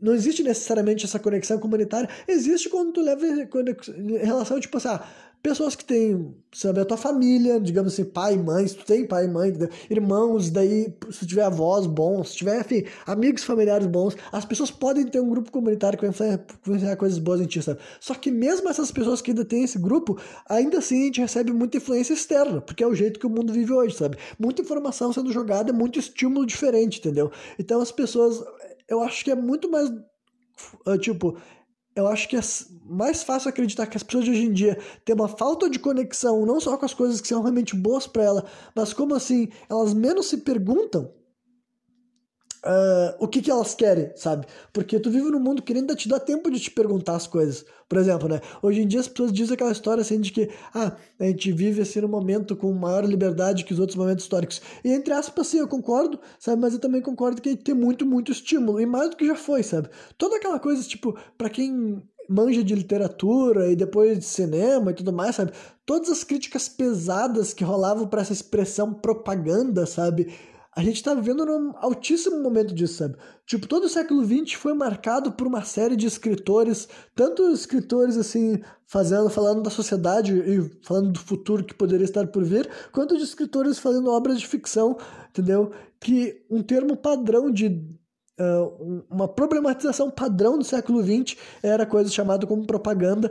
não existe necessariamente essa conexão comunitária, existe quando tu leva em relação, tipo assim, ah, pessoas que têm, sabe, a tua família, digamos assim, pai, mãe, se tu tem pai, mãe, irmãos, daí, se tu tiver avós bons, se tiver, enfim, amigos familiares bons, as pessoas podem ter um grupo comunitário que vai influenciar coisas boas em ti, sabe? Só que mesmo essas pessoas que ainda têm esse grupo, ainda assim a gente recebe muita influência externa, porque é o jeito que o mundo vive hoje, sabe? Muita informação sendo jogada, muito estímulo diferente, entendeu? Então as pessoas, eu acho que é muito mais, ah, tipo, eu acho que é mais fácil acreditar que as pessoas de hoje em dia têm uma falta de conexão, não só com as coisas que são realmente boas para ela, mas como assim, elas menos se perguntam uh, o que, que elas querem, sabe? Porque tu vive num mundo que nem te dá tempo de te perguntar as coisas. Por exemplo, né? Hoje em dia as pessoas dizem aquela história assim de que ah, a gente vive assim num momento com maior liberdade que os outros momentos históricos. E entre aspas, sim, eu concordo, sabe? Mas eu também concordo que a gente tem muito, muito estímulo. E mais do que já foi, sabe? Toda aquela coisa, tipo, para quem manja de literatura e depois de cinema e tudo mais, sabe? Todas as críticas pesadas que rolavam para essa expressão propaganda, sabe? A gente está vivendo num altíssimo momento disso, sabe? Tipo, todo o século XX foi marcado por uma série de escritores, tanto escritores assim, fazendo, falando da sociedade e falando do futuro que poderia estar por vir, quanto de escritores fazendo obras de ficção, entendeu? Que um termo padrão de Uh, uma problematização padrão do século XX era coisa chamada como propaganda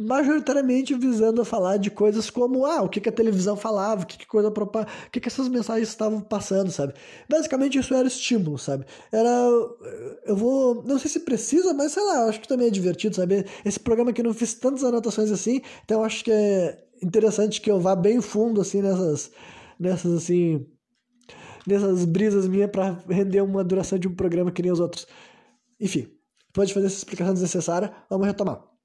majoritariamente visando a falar de coisas como ah, o que, que a televisão falava, o que, que coisa propaganda, o que, que essas mensagens estavam passando, sabe? Basicamente isso era estímulo, sabe? Era eu vou, não sei se precisa, mas sei lá, acho que também é divertido, sabe? Esse programa aqui não fiz tantas anotações assim, então acho que é interessante que eu vá bem fundo assim nessas nessas assim nessas brisas minhas para render uma duração de um programa que nem os outros. Enfim, depois de fazer essa explicação desnecessária, vamos retomar.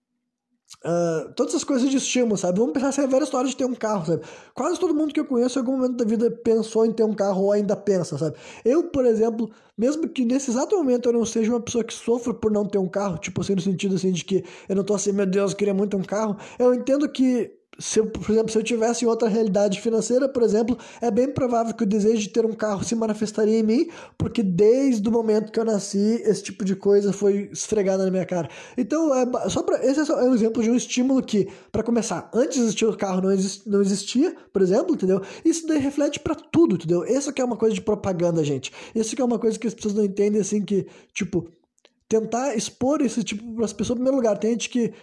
Uh, todas as coisas de estímulo, sabe? Vamos pensar se é a velha história de ter um carro, sabe? Quase todo mundo que eu conheço em algum momento da vida pensou em ter um carro ou ainda pensa, sabe? Eu, por exemplo, mesmo que nesse exato momento eu não seja uma pessoa que sofre por não ter um carro, tipo assim, no sentido assim de que eu não tô assim, meu Deus, eu queria muito um carro, eu entendo que se eu, por exemplo, se eu tivesse outra realidade financeira, por exemplo, é bem provável que o desejo de ter um carro se manifestaria em mim, porque desde o momento que eu nasci, esse tipo de coisa foi esfregada na minha cara. Então, é, só para esse é um exemplo de um estímulo que, para começar, antes de existir o carro não, exist, não existia, por exemplo, entendeu? Isso daí reflete para tudo, entendeu? Isso que é uma coisa de propaganda, gente. Isso que é uma coisa que as pessoas não entendem, assim, que, tipo, tentar expor esse tipo para as pessoas, em primeiro lugar, tem gente que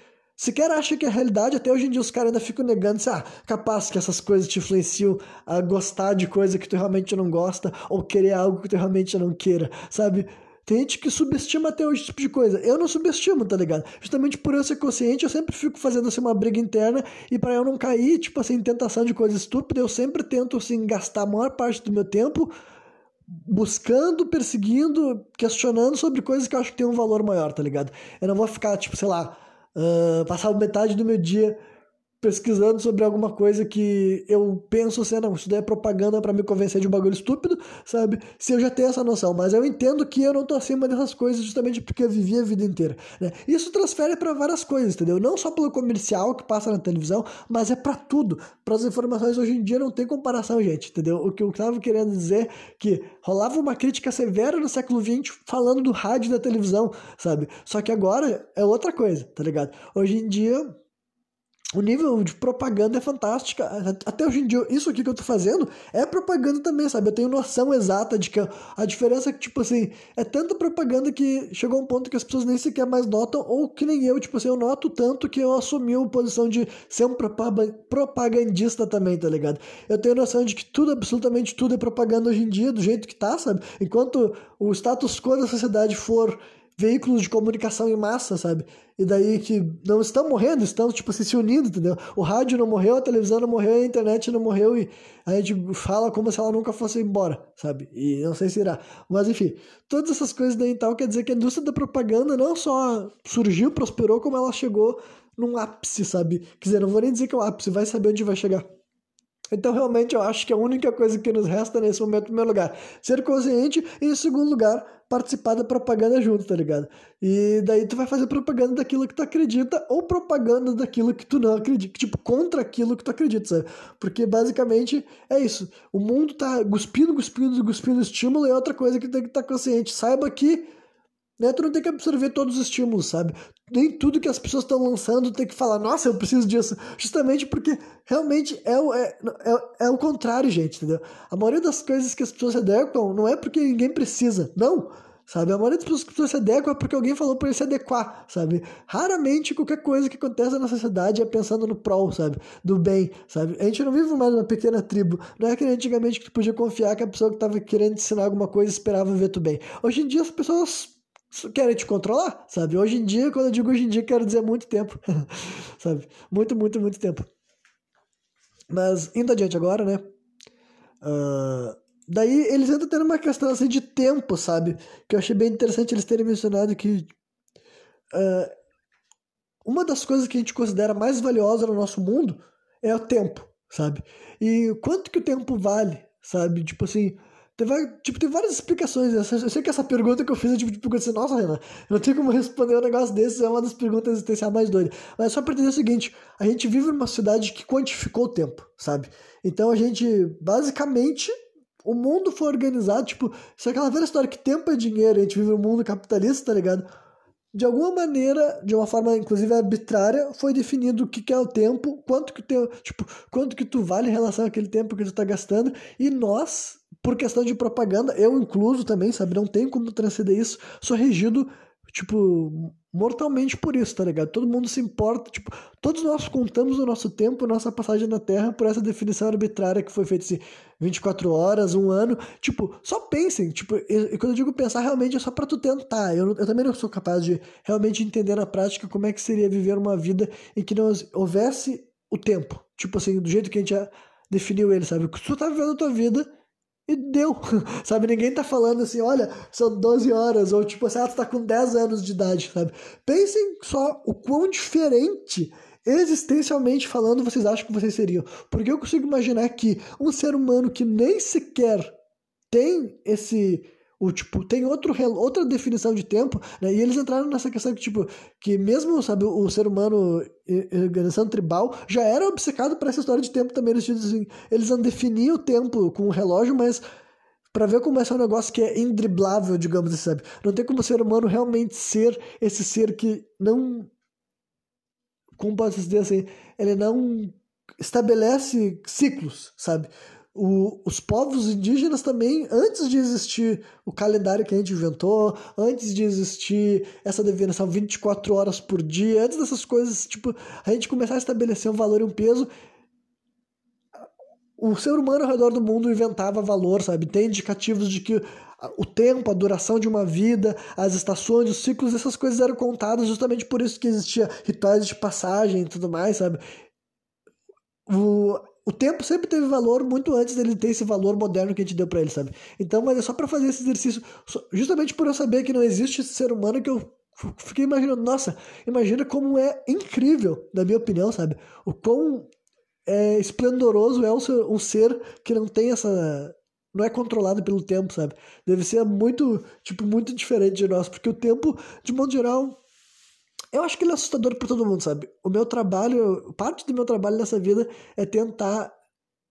sequer acha que é realidade, até hoje em dia os caras ainda ficam negando, assim, ah, capaz que essas coisas te influenciam a gostar de coisa que tu realmente não gosta, ou querer algo que tu realmente não queira, sabe? Tem gente que subestima até hoje esse tipo de coisa. Eu não subestimo, tá ligado? Justamente por eu ser consciente, eu sempre fico fazendo assim uma briga interna e para eu não cair, tipo assim, em tentação de coisa estúpida, eu sempre tento assim gastar a maior parte do meu tempo buscando, perseguindo, questionando sobre coisas que eu acho que tem um valor maior, tá ligado? Eu não vou ficar, tipo, sei lá, uh, passava metade do meu dia pesquisando sobre alguma coisa que eu penso assim, não, isso daí é propaganda para me convencer de um bagulho estúpido, sabe? Se eu já tenho essa noção, mas eu entendo que eu não tô acima dessas coisas justamente porque eu vivi a vida inteira, né? Isso transfere para várias coisas, entendeu? Não só pelo comercial que passa na televisão, mas é para tudo. Para as informações hoje em dia não tem comparação, gente, entendeu? O que eu tava querendo dizer que rolava uma crítica severa no século XX falando do rádio e da televisão, sabe? Só que agora é outra coisa, tá ligado? Hoje em dia o nível de propaganda é fantástica. Até hoje em dia, isso aqui que eu tô fazendo é propaganda também, sabe? Eu tenho noção exata de que a diferença é que, tipo assim, é tanta propaganda que chegou a um ponto que as pessoas nem sequer mais notam, ou que nem eu, tipo assim, eu noto tanto que eu assumi a posição de ser um propagandista também, tá ligado? Eu tenho noção de que tudo, absolutamente tudo é propaganda hoje em dia, do jeito que tá, sabe? Enquanto o status quo da sociedade for veículos de comunicação em massa, sabe? E daí que não estão morrendo, estão, tipo, se unindo, entendeu? O rádio não morreu, a televisão não morreu, a internet não morreu e a gente fala como se ela nunca fosse embora, sabe? E não sei se irá. Mas enfim, todas essas coisas daí então quer dizer que a indústria da propaganda não só surgiu, prosperou, como ela chegou num ápice, sabe? Quer dizer, não vou nem dizer que é o ápice, vai saber onde vai chegar. Então, realmente, eu acho que a única coisa que nos resta nesse momento, em primeiro lugar, ser consciente e, em segundo lugar, participar da propaganda junto, tá ligado? E daí tu vai fazer propaganda daquilo que tu acredita ou propaganda daquilo que tu não acredita, tipo, contra aquilo que tu acredita, sabe? Porque, basicamente, é isso. O mundo tá cuspindo, cuspindo, cuspindo estímulo e é outra coisa que tem que estar tá consciente. Saiba que né? Tu não tem que absorver todos os estímulos, sabe? Nem tudo que as pessoas estão lançando tem que falar, nossa, eu preciso disso. Justamente porque realmente é o, é, é, é o contrário, gente, entendeu? A maioria das coisas que as pessoas se adequam não é porque ninguém precisa, não. Sabe? A maioria das pessoas que se adequam é porque alguém falou para ele se adequar, sabe? Raramente qualquer coisa que acontece na sociedade é pensando no prol, sabe? Do bem, sabe? A gente não vive mais numa pequena tribo. Não é que antigamente que tu podia confiar que a pessoa que estava querendo ensinar alguma coisa esperava ver tu bem. Hoje em dia as pessoas querem te controlar, sabe? Hoje em dia, quando eu digo hoje em dia, quero dizer muito tempo, *laughs* sabe? Muito, muito, muito tempo. Mas, indo adiante agora, né? Uh, daí, eles ainda tendo uma questão, assim, de tempo, sabe? Que eu achei bem interessante eles terem mencionado que uh, uma das coisas que a gente considera mais valiosa no nosso mundo é o tempo, sabe? E quanto que o tempo vale, sabe? Tipo assim, Teve, tipo, tem várias explicações. Eu sei que essa pergunta que eu fiz é tipo de pergunta assim, nossa, Renan, eu não tenho como responder um negócio desse, é uma das perguntas existenciais mais doidas. Mas é só pra entender o seguinte, a gente vive numa cidade que quantificou o tempo, sabe? Então a gente, basicamente, o mundo foi organizado, tipo, se é aquela velha história que tempo é dinheiro, a gente vive num mundo capitalista, tá ligado? De alguma maneira, de uma forma inclusive arbitrária, foi definido o que, é o tempo, quanto que tem, tipo, quanto que tu vale em relação àquele tempo que tu tá gastando, e nós, por questão de propaganda, eu incluso também, sabe? Não tem como transcender isso. Sou regido, tipo, mortalmente por isso, tá ligado? Todo mundo se importa, tipo, todos nós contamos o nosso tempo, nossa passagem na Terra por essa definição arbitrária que foi feita assim, 24 horas, um ano. Tipo, só pensem, tipo, e, quando eu digo pensar, realmente é só para tu tentar. Eu, eu também não sou capaz de realmente entender na prática como é que seria viver uma vida em que não houvesse o tempo. Tipo assim, do jeito que a gente já definiu ele, sabe? Tu tá vivendo a tua vida e deu, *laughs* sabe? Ninguém tá falando assim, olha, são 12 horas, ou tipo assim, ah, tá com 10 anos de idade, sabe? Pensem só o quão diferente, existencialmente falando, vocês acham que vocês seriam. Porque eu consigo imaginar que um ser humano que nem sequer tem esse o tipo tem outro outra definição de tempo né? e eles entraram nessa questão que tipo que mesmo sabe o, ser humano organização tribal já era obcecado por essa história de tempo também. Eles assim, eles não definiam o tempo com o relógio mas para ver como é um negócio que é indriblável digamos assim sabe? Não tem como o ser humano realmente ser esse ser que não como posso dizer assim ele não estabelece ciclos sabe o, os povos indígenas também, antes de existir o calendário que a gente inventou, antes de existir essa definição 24 horas por dia, antes dessas coisas, tipo, a gente começar a estabelecer um valor e um peso, o ser humano ao redor do mundo inventava valor, sabe? Tem indicativos de que o tempo, a duração de uma vida, as estações, os ciclos, essas coisas eram contadas justamente por isso que existia rituais de passagem e tudo mais, sabe? O, o tempo sempre teve valor muito antes dele ter esse valor moderno que a gente deu para ele, sabe? Então, mas é só para fazer esse exercício, justamente por eu saber que não existe ser humano que eu fiquei imaginando, nossa, imagina como é incrível, na minha opinião, sabe? O quão é, esplendoroso é um ser, um ser que não tem essa não é controlado pelo tempo, sabe? Deve ser muito, tipo, muito diferente de nós, porque o tempo, de modo geral, eu acho que ele é assustador para todo mundo, sabe? O meu trabalho, parte do meu trabalho nessa vida é tentar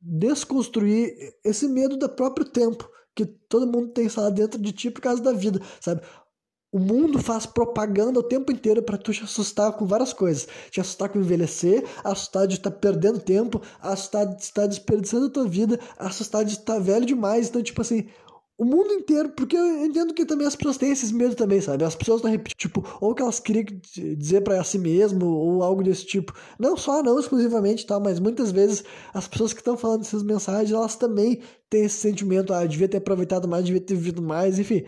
desconstruir esse medo do próprio tempo que todo mundo tem lá dentro de ti por causa da vida, sabe? O mundo faz propaganda o tempo inteiro para tu te assustar com várias coisas. Te assustar com envelhecer, assustar de estar tá perdendo tempo, assustar de estar desperdiçando a tua vida, assustar de estar velho demais. Então, tipo assim, o mundo inteiro, porque eu entendo que também as pessoas têm esses medos também, sabe? As pessoas estão repetindo, tipo, ou que elas queriam dizer para si mesmo, ou algo desse tipo. Não só, não exclusivamente, tá? Mas muitas vezes as pessoas que estão falando essas mensagens, elas também têm esse sentimento, ah, devia ter aproveitado mais, devia ter vivido mais, enfim.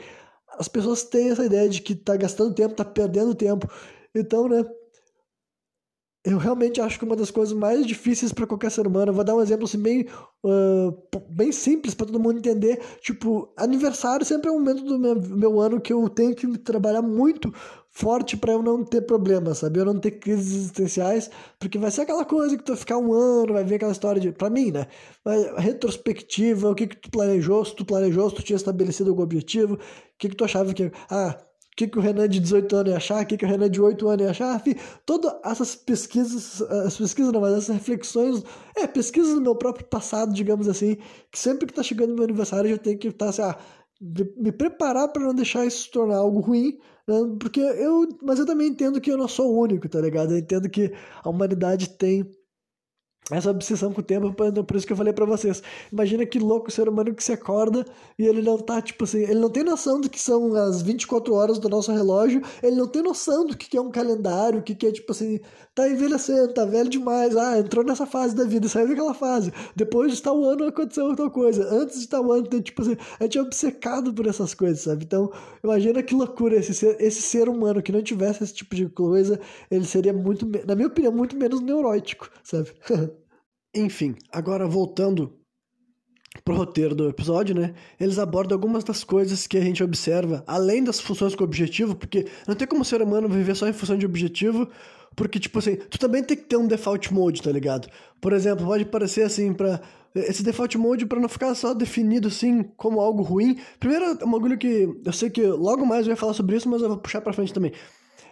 As pessoas têm essa ideia de que tá gastando tempo, tá perdendo tempo. Então, né? Eu realmente acho que uma das coisas mais difíceis para qualquer ser humano, eu vou dar um exemplo assim bem, uh, bem simples para todo mundo entender, tipo, aniversário sempre é um momento do meu, meu ano que eu tenho que trabalhar muito forte para eu não ter problemas, sabe? Eu não ter crises existenciais, porque vai ser aquela coisa que tu vai ficar um ano, vai ver aquela história de, para mim, né? Retrospectiva, o que que tu planejou, se tu planejou, se tu tinha estabelecido algum objetivo, o que que tu achava que, ah, o que, que o Renan de 18 anos ia achar, o que, que o Renan de 8 anos ia achar, enfim, todas essas pesquisas, as pesquisas não, mas essas reflexões, é, pesquisas do meu próprio passado, digamos assim, que sempre que tá chegando meu aniversário eu já tenho que estar assim, ah, me preparar para não deixar isso se tornar algo ruim, né? porque eu, mas eu também entendo que eu não sou o único, tá ligado? Eu entendo que a humanidade tem essa obsessão com o tempo, por isso que eu falei para vocês. Imagina que louco o ser humano que se acorda e ele não tá, tipo assim, ele não tem noção do que são as 24 horas do nosso relógio, ele não tem noção do que é um calendário, o que é, tipo assim, tá envelhecendo, tá velho demais, ah, entrou nessa fase da vida, saiu daquela fase, depois de tal ano aconteceu outra coisa, antes de tal ano, então, tipo assim, a gente é obcecado por essas coisas, sabe? Então, imagina que loucura esse ser, esse ser humano que não tivesse esse tipo de coisa, ele seria muito, na minha opinião, muito menos neurótico, sabe? *laughs* Enfim, agora voltando pro roteiro do episódio, né? Eles abordam algumas das coisas que a gente observa, além das funções com objetivo, porque não tem como o ser humano viver só em função de objetivo, porque, tipo assim, tu também tem que ter um default mode, tá ligado? Por exemplo, pode parecer assim, pra. Esse default mode, para não ficar só definido assim como algo ruim. Primeiro, é um bagulho que eu sei que logo mais eu ia falar sobre isso, mas eu vou puxar pra frente também.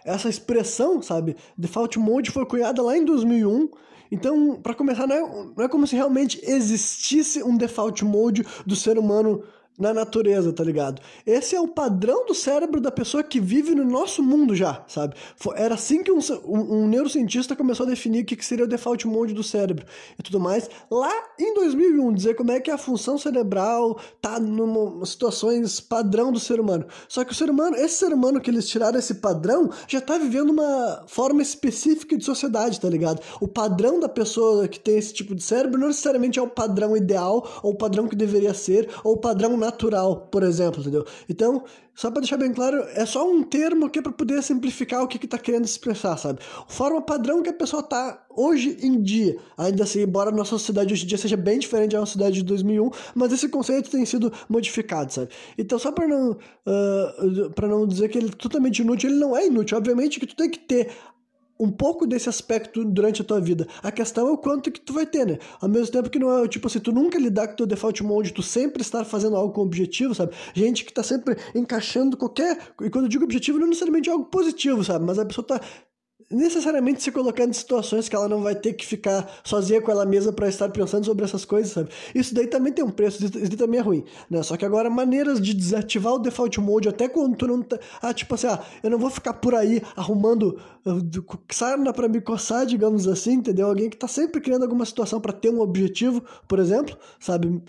Essa expressão, sabe? Default mode foi cunhada lá em 2001 então, para começar, não é, não é como se realmente existisse um default mode do ser humano na natureza, tá ligado? Esse é o padrão do cérebro da pessoa que vive no nosso mundo já, sabe? Era assim que um, um, um neurocientista começou a definir o que seria o default mode do cérebro e tudo mais, lá em 2001, dizer como é que a função cerebral tá numa situações padrão do ser humano. Só que o ser humano, esse ser humano que eles tiraram esse padrão, já tá vivendo uma forma específica de sociedade, tá ligado? O padrão da pessoa que tem esse tipo de cérebro não necessariamente é o padrão ideal, ou o padrão que deveria ser, ou o padrão na natural, por exemplo, entendeu? Então, só para deixar bem claro, é só um termo que é para poder simplificar o que está querendo expressar, sabe? Forma padrão que a pessoa tá hoje em dia, ainda assim, embora a nossa sociedade hoje em dia seja bem diferente da nossa sociedade de 2001, mas esse conceito tem sido modificado, sabe? Então, só para não, uh, para não dizer que ele é totalmente inútil, ele não é inútil. Obviamente que tu tem que ter um pouco desse aspecto durante a tua vida. A questão é o quanto que tu vai ter, né? Ao mesmo tempo que não é, tipo assim, tu nunca lidar com teu default mode, tu sempre estar fazendo algo com objetivo, sabe? Gente que tá sempre encaixando qualquer... E quando eu digo objetivo, não necessariamente é algo positivo, sabe? Mas a pessoa tá necessariamente se colocando em situações que ela não vai ter que ficar sozinha com ela mesma para estar pensando sobre essas coisas, sabe? Isso daí também tem um preço, isso daí também é ruim, né? Só que agora maneiras de desativar o default mode até quando tu não tá, ah, tipo assim, ah, eu não vou ficar por aí arrumando uh, sarna para me coçar, digamos assim, entendeu? Alguém que tá sempre criando alguma situação para ter um objetivo, por exemplo, sabe?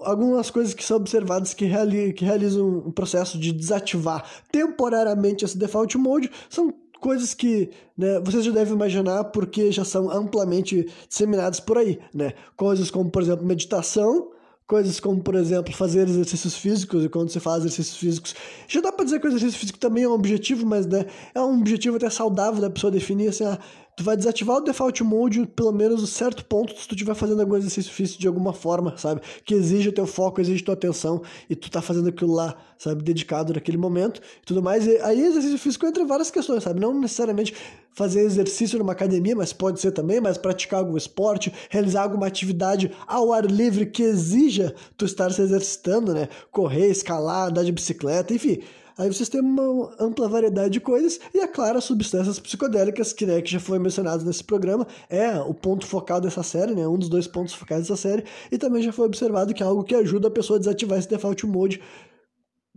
algumas coisas que são observadas que, reali que realizam um processo de desativar temporariamente esse default mode são coisas que né, vocês já devem imaginar porque já são amplamente disseminadas por aí, né? Coisas como, por exemplo, meditação, coisas como, por exemplo, fazer exercícios físicos, e quando você faz exercícios físicos, já dá para dizer que o exercício físico também é um objetivo, mas né, é um objetivo até saudável da pessoa definir assim, ah, tu vai desativar o default mode pelo menos um certo ponto se tu estiver fazendo algum exercício físico de alguma forma, sabe? Que exige o teu foco, exige tua atenção e tu tá fazendo aquilo lá, sabe? Dedicado naquele momento e tudo mais. E aí exercício físico entra várias questões, sabe? Não necessariamente fazer exercício numa academia, mas pode ser também, mas praticar algum esporte, realizar alguma atividade ao ar livre que exija tu estar se exercitando, né? Correr, escalar, andar de bicicleta, enfim Aí vocês têm uma ampla variedade de coisas, e é claro, as substâncias psicodélicas, que, né, que já foi mencionado nesse programa, é o ponto focal dessa série, né, um dos dois pontos focais dessa série, e também já foi observado que é algo que ajuda a pessoa a desativar esse default mode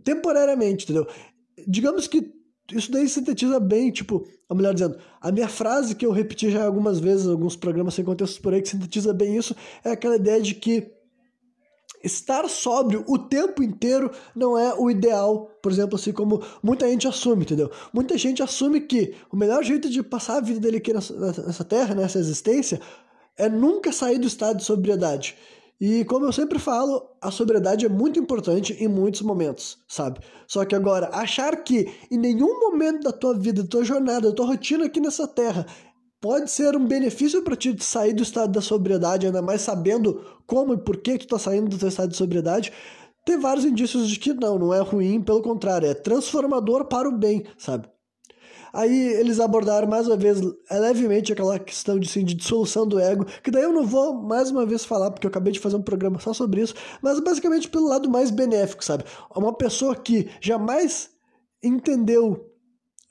temporariamente, entendeu? Digamos que isso daí sintetiza bem, tipo, ou melhor dizendo, a minha frase que eu repeti já algumas vezes alguns programas sem contextos por aí, que sintetiza bem isso, é aquela ideia de que estar sóbrio o tempo inteiro não é o ideal, por exemplo, assim como muita gente assume, entendeu? Muita gente assume que o melhor jeito de passar a vida dele aqui nessa, terra, nessa existência, é nunca sair do estado de sobriedade. E como eu sempre falo, a sobriedade é muito importante em muitos momentos, sabe? Só que agora, achar que em nenhum momento da tua vida, da tua jornada, da tua rotina aqui nessa terra, pode ser um benefício para ti sair do estado da sobriedade, ainda mais sabendo como e por que tu tá saindo do teu estado de sobriedade, tem vários indícios de que não, não é ruim, pelo contrário, é transformador para o bem, sabe? Aí eles abordaram mais uma vez levemente aquela questão de, assim, de dissolução do ego, que daí eu não vou mais uma vez falar, porque eu acabei de fazer um programa só sobre isso, mas basicamente pelo lado mais benéfico, sabe? Uma pessoa que jamais entendeu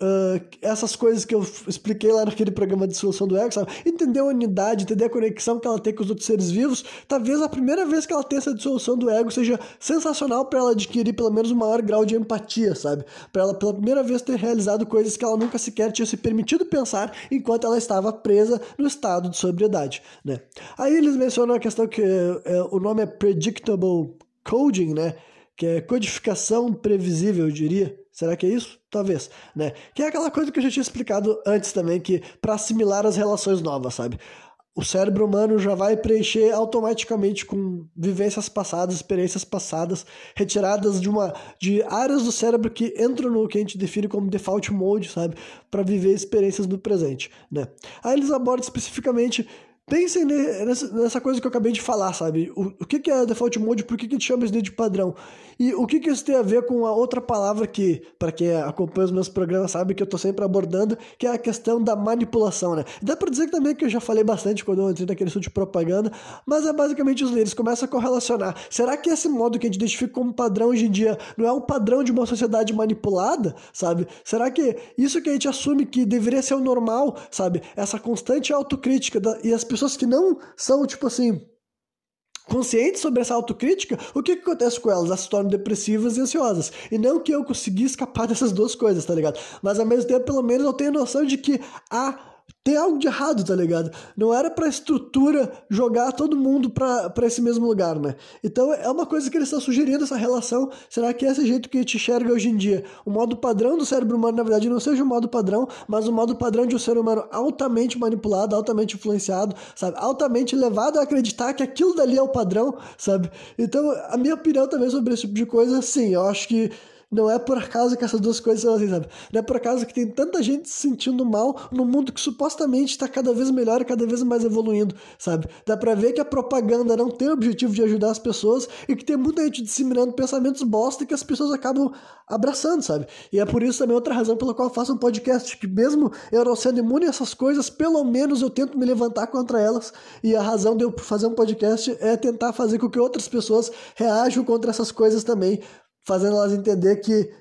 Uh, essas coisas que eu expliquei lá naquele programa de solução do ego, sabe? Entender a unidade, entender a conexão que ela tem com os outros seres vivos. Talvez a primeira vez que ela tenha essa dissolução do ego seja sensacional para ela adquirir pelo menos um maior grau de empatia, sabe? Para ela pela primeira vez ter realizado coisas que ela nunca sequer tinha se permitido pensar enquanto ela estava presa no estado de sobriedade, né? Aí eles mencionam a questão que é, o nome é predictable coding, né? Que é codificação previsível, eu diria Será que é isso? Talvez, né? Que é aquela coisa que eu já tinha explicado antes também, que para assimilar as relações novas, sabe? O cérebro humano já vai preencher automaticamente com vivências passadas, experiências passadas, retiradas de uma de áreas do cérebro que entram no que a gente define como default mode, sabe, para viver experiências do presente, né? Aí eles abordam especificamente Pensem nessa, coisa que eu acabei de falar, sabe? O, que, é default mode, por que, a gente chama isso de padrão? E o que, isso tem a ver com a outra palavra que, para quem acompanha os meus programas, sabe que eu tô sempre abordando, que é a questão da manipulação, né? Dá pra dizer também que eu já falei bastante quando eu entrei naquele estudo de propaganda, mas é basicamente os líderes começam a correlacionar. Será que esse modo que a gente identifica como padrão hoje em dia não é o padrão de uma sociedade manipulada, sabe? Será que isso que a gente assume que deveria ser o normal, sabe? Essa constante autocrítica da, e as pessoas pessoas que não são, tipo assim, conscientes sobre essa autocrítica, o que, que acontece com elas? Elas se tornam depressivas e ansiosas. E não que eu consegui escapar *laughs* dessas duas coisas, tá ligado? Mas ao mesmo tempo, pelo menos eu tenho noção de que há tem algo de errado, tá ligado? Não era pra estrutura jogar todo mundo pra, pra esse mesmo lugar, né? Então é uma coisa que eles estão sugerindo essa relação. Será que é esse jeito que a gente enxerga hoje em dia? O modo padrão do cérebro humano, na verdade, não seja o modo padrão, mas o modo padrão de um ser humano altamente manipulado, altamente influenciado, sabe? Altamente levado a acreditar que aquilo dali é o padrão, sabe? Então, a minha opinião também sobre esse tipo de coisa, sim, eu acho que não é por acaso que essas duas coisas são assim, sabe? Não é por acaso que tem tanta gente se sentindo mal no mundo que supostamente está cada vez melhor e cada vez mais evoluindo, sabe? Dá pra ver que a propaganda não tem o objetivo de ajudar as pessoas e que tem muita gente disseminando pensamentos bosta que as pessoas acabam abraçando, sabe? E é por isso também outra razão pela qual eu faço um podcast, que mesmo eu não sendo imune a essas coisas, pelo menos eu tento me levantar contra elas. E a razão de eu fazer um podcast é tentar fazer com que outras pessoas reajam contra essas coisas também fazendo elas entender que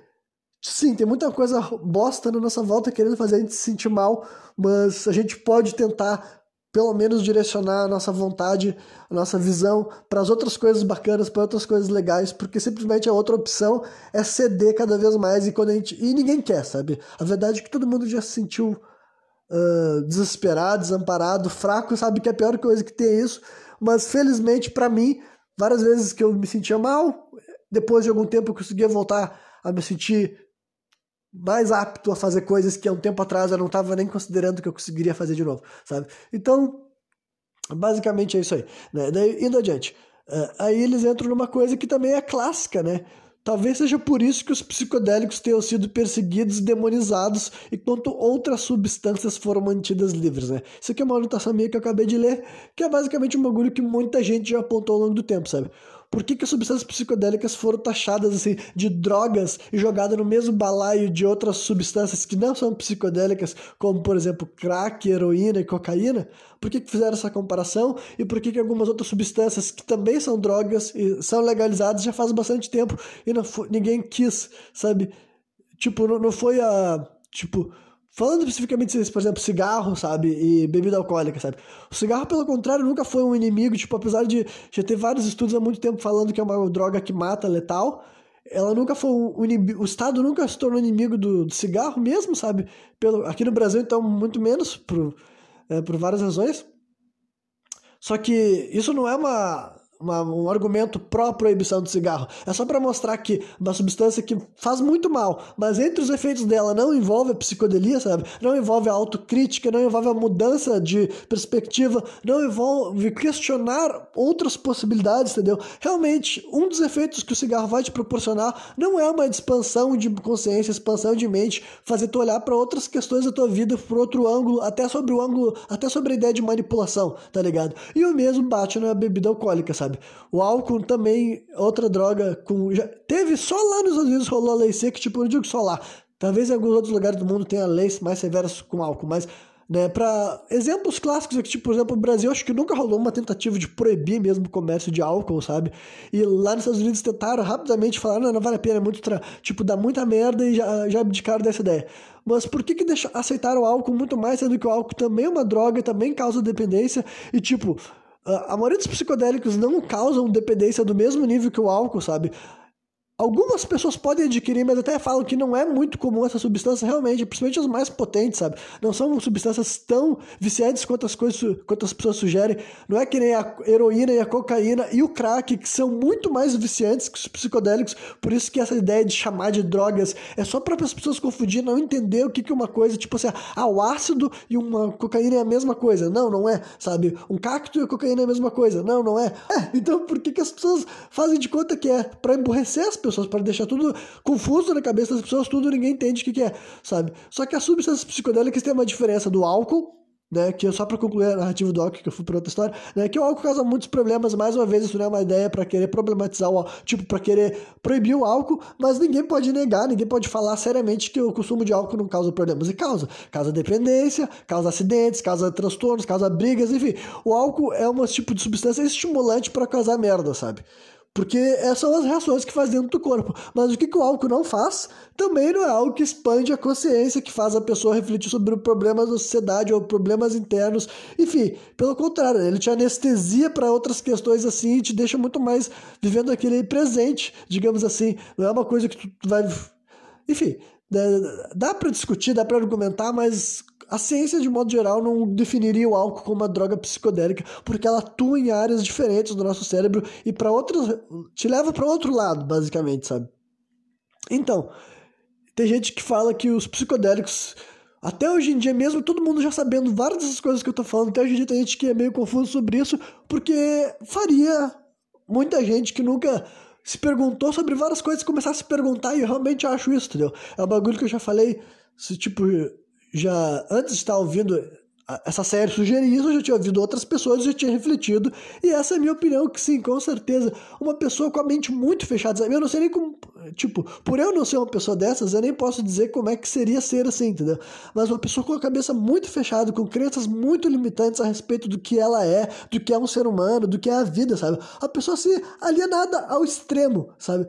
sim, tem muita coisa bosta na nossa volta querendo fazer a gente se sentir mal, mas a gente pode tentar pelo menos direcionar a nossa vontade, a nossa visão para as outras coisas bacanas, para outras coisas legais, porque simplesmente a outra opção é ceder cada vez mais e quando a gente e ninguém quer, sabe? A verdade é que todo mundo já se sentiu uh, desesperado, desamparado, fraco, sabe que é a pior coisa que tem isso, mas felizmente para mim, várias vezes que eu me sentia mal, depois de algum tempo eu conseguia voltar a me sentir mais apto a fazer coisas que há um tempo atrás eu não estava nem considerando que eu conseguiria fazer de novo, sabe? Então, basicamente é isso aí. Né? Daí, indo adiante. Uh, aí eles entram numa coisa que também é clássica, né? Talvez seja por isso que os psicodélicos tenham sido perseguidos e demonizados, enquanto outras substâncias foram mantidas livres, né? Isso aqui é uma anotação minha que eu acabei de ler, que é basicamente um bagulho que muita gente já apontou ao longo do tempo, sabe? Por que, que as substâncias psicodélicas foram taxadas assim de drogas e jogadas no mesmo balaio de outras substâncias que não são psicodélicas, como por exemplo crack, heroína e cocaína? Por que, que fizeram essa comparação? E por que, que algumas outras substâncias que também são drogas e são legalizadas já faz bastante tempo e não ninguém quis, sabe? Tipo, não, não foi a. Tipo, Falando especificamente, por exemplo, cigarro, sabe? E bebida alcoólica, sabe? O cigarro, pelo contrário, nunca foi um inimigo, tipo, apesar de já ter vários estudos há muito tempo falando que é uma droga que mata, letal, ela nunca foi um inimigo, o Estado nunca se tornou inimigo do, do cigarro mesmo, sabe? Pelo, aqui no Brasil, então, muito menos, por, é, por várias razões. Só que isso não é uma, uma, um argumento pró-proibição do cigarro. É só para mostrar que uma substância que faz muito mal, mas entre os efeitos dela não envolve a psicodelia, sabe? Não envolve a autocrítica, não envolve a mudança de perspectiva, não envolve questionar outras possibilidades, entendeu? Realmente, um dos efeitos que o cigarro vai te proporcionar não é uma expansão de consciência, expansão de mente, fazer tu olhar para outras questões da tua vida por outro ângulo, até sobre o ângulo, até sobre a ideia de manipulação, tá ligado? E o mesmo bate na bebida alcoólica, sabe? Sabe? O álcool também, outra droga com. Já, teve só lá nos Estados Unidos rolou a lei seca, tipo, não digo só lá. Talvez em alguns outros lugares do mundo tenha leis mais severas com álcool, mas né, para exemplos clássicos aqui, tipo, por exemplo, o Brasil acho que nunca rolou uma tentativa de proibir mesmo o comércio de álcool, sabe? E lá nos Estados Unidos tentaram rapidamente falar, não, não vale a pena, é muito tra... tipo, dá muita merda e já, já abdicaram dessa ideia. Mas por que que deixa... aceitaram o álcool muito mais, sendo que o álcool também é uma droga, também causa dependência e, tipo, a maioria dos psicodélicos não causam dependência do mesmo nível que o álcool, sabe? Algumas pessoas podem adquirir, mas até falam que não é muito comum essa substância realmente, principalmente as mais potentes, sabe? Não são substâncias tão viciantes quanto as, coisas, quanto as pessoas sugerem. Não é que nem a heroína e a cocaína e o crack, que são muito mais viciantes que os psicodélicos. Por isso que essa ideia de chamar de drogas é só para as pessoas confundir, não entender o que, que é uma coisa, tipo assim, ah, o ácido e uma cocaína é a mesma coisa. Não, não é, sabe? Um cacto e a cocaína é a mesma coisa. Não, não é. é então por que, que as pessoas fazem de conta que é? Para emborrecer as pessoas pessoas, para deixar tudo confuso na cabeça das pessoas, tudo ninguém entende o que, que é, sabe? Só que as substâncias psicodélicas têm uma diferença do álcool, né, que é só para concluir a narrativa do álcool, que eu fui para outra história, né, que o álcool causa muitos problemas, mais uma vez isso não é uma ideia para querer problematizar o tipo, para querer proibir o álcool, mas ninguém pode negar, ninguém pode falar seriamente que o consumo de álcool não causa problemas, e causa, causa dependência, causa acidentes, causa transtornos, causa brigas, enfim, o álcool é um tipo de substância estimulante para causar merda, sabe? Porque essas são as reações que faz dentro do corpo. Mas o que, que o álcool não faz também não é algo que expande a consciência, que faz a pessoa refletir sobre problemas da sociedade ou problemas internos. Enfim, pelo contrário, ele te anestesia para outras questões assim e te deixa muito mais vivendo aquele presente, digamos assim. Não é uma coisa que tu vai. Enfim, dá para discutir, dá para argumentar, mas a ciência, de modo geral, não definiria o álcool como uma droga psicodélica, porque ela atua em áreas diferentes do nosso cérebro e para outros. te leva para outro lado, basicamente, sabe? Então, tem gente que fala que os psicodélicos. Até hoje em dia mesmo, todo mundo já sabendo várias dessas coisas que eu tô falando, até hoje em dia tem gente que é meio confuso sobre isso, porque faria muita gente que nunca se perguntou sobre várias coisas começar a se perguntar, e eu realmente acho isso, entendeu? É um bagulho que eu já falei, se, tipo, já antes de estar ouvindo essa série sugerir isso, eu já tinha ouvido outras pessoas, já tinha refletido, e essa é a minha opinião, que sim, com certeza, uma pessoa com a mente muito fechada, eu não sei nem como, tipo, por eu não ser uma pessoa dessas, eu nem posso dizer como é que seria ser assim, entendeu? Mas uma pessoa com a cabeça muito fechada, com crenças muito limitantes a respeito do que ela é, do que é um ser humano, do que é a vida, sabe? A pessoa se alienada ao extremo, sabe?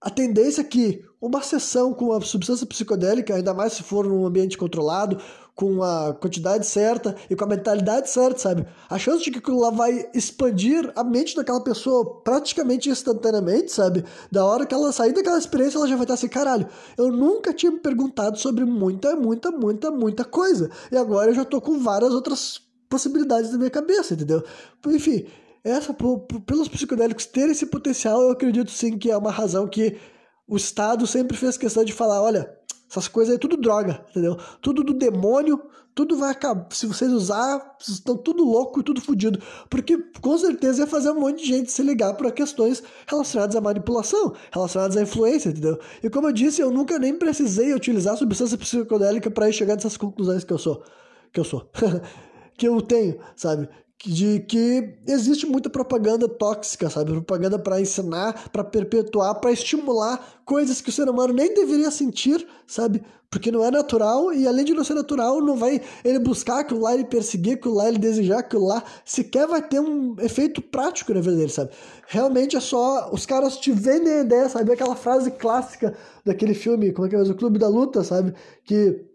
A tendência é que uma sessão com uma substância psicodélica, ainda mais se for num ambiente controlado, com a quantidade certa e com a mentalidade certa, sabe? A chance de que aquilo lá vai expandir a mente daquela pessoa praticamente instantaneamente, sabe? Da hora que ela sair daquela experiência, ela já vai estar assim, caralho, eu nunca tinha me perguntado sobre muita, muita, muita, muita coisa. E agora eu já tô com várias outras possibilidades na minha cabeça, entendeu? Enfim, essa, pelos psicodélicos terem esse potencial, eu acredito sim que é uma razão que o Estado sempre fez questão de falar, olha, essas coisas aí tudo droga, entendeu? Tudo do demônio, tudo vai acabar. Se vocês usar, vocês estão tudo louco e tudo fodido. Porque com certeza ia fazer um monte de gente se ligar para questões relacionadas à manipulação, relacionadas à influência, entendeu? E como eu disse, eu nunca nem precisei utilizar substância psicodélica para chegar nessas conclusões que eu sou. Que eu sou. *laughs* que eu tenho, sabe? De que existe muita propaganda tóxica, sabe? Propaganda para ensinar, para perpetuar, para estimular coisas que o ser humano nem deveria sentir, sabe? Porque não é natural e além de não ser natural, não vai ele buscar aquilo lá, ele perseguir aquilo lá, ele desejar aquilo lá, sequer vai ter um efeito prático na vida dele, sabe? Realmente é só os caras te vendem a ideia, sabe? Aquela frase clássica daquele filme, como é que é? O Clube da Luta, sabe? Que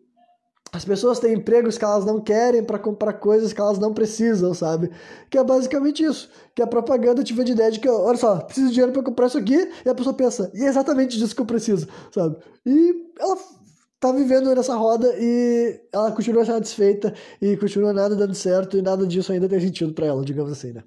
as pessoas têm empregos que elas não querem para comprar coisas que elas não precisam, sabe? Que é basicamente isso. Que a propaganda te vende ideia de que, olha só, preciso de dinheiro para comprar isso aqui, e a pessoa pensa, e é exatamente disso que eu preciso, sabe? E ela tá vivendo nessa roda e ela continua satisfeita e continua nada dando certo e nada disso ainda tem sentido para ela, digamos assim, né?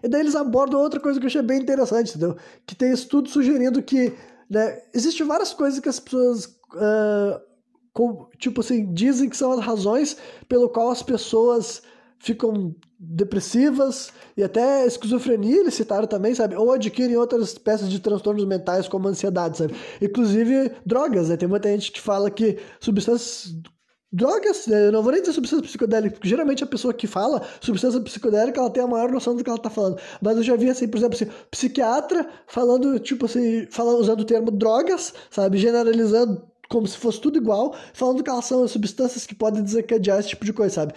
E daí eles abordam outra coisa que eu achei bem interessante, entendeu? Que tem estudo sugerindo que né, existem várias coisas que as pessoas uh, com, tipo assim, dizem que são as razões pelo qual as pessoas ficam depressivas e até esquizofrenia eles citaram também, sabe? Ou adquirem outras espécies de transtornos mentais como ansiedade, sabe? Inclusive drogas, né? Tem muita gente que fala que substâncias drogas, né? eu não vou nem dizer substância psicodélica, porque geralmente a pessoa que fala substância psicodélica, ela tem a maior noção do que ela tá falando. Mas eu já vi, assim, por exemplo, assim, psiquiatra falando, tipo assim, falando, usando o termo drogas, sabe? Generalizando como se fosse tudo igual, falando que elas são substâncias que podem desencadear esse tipo de coisa, sabe?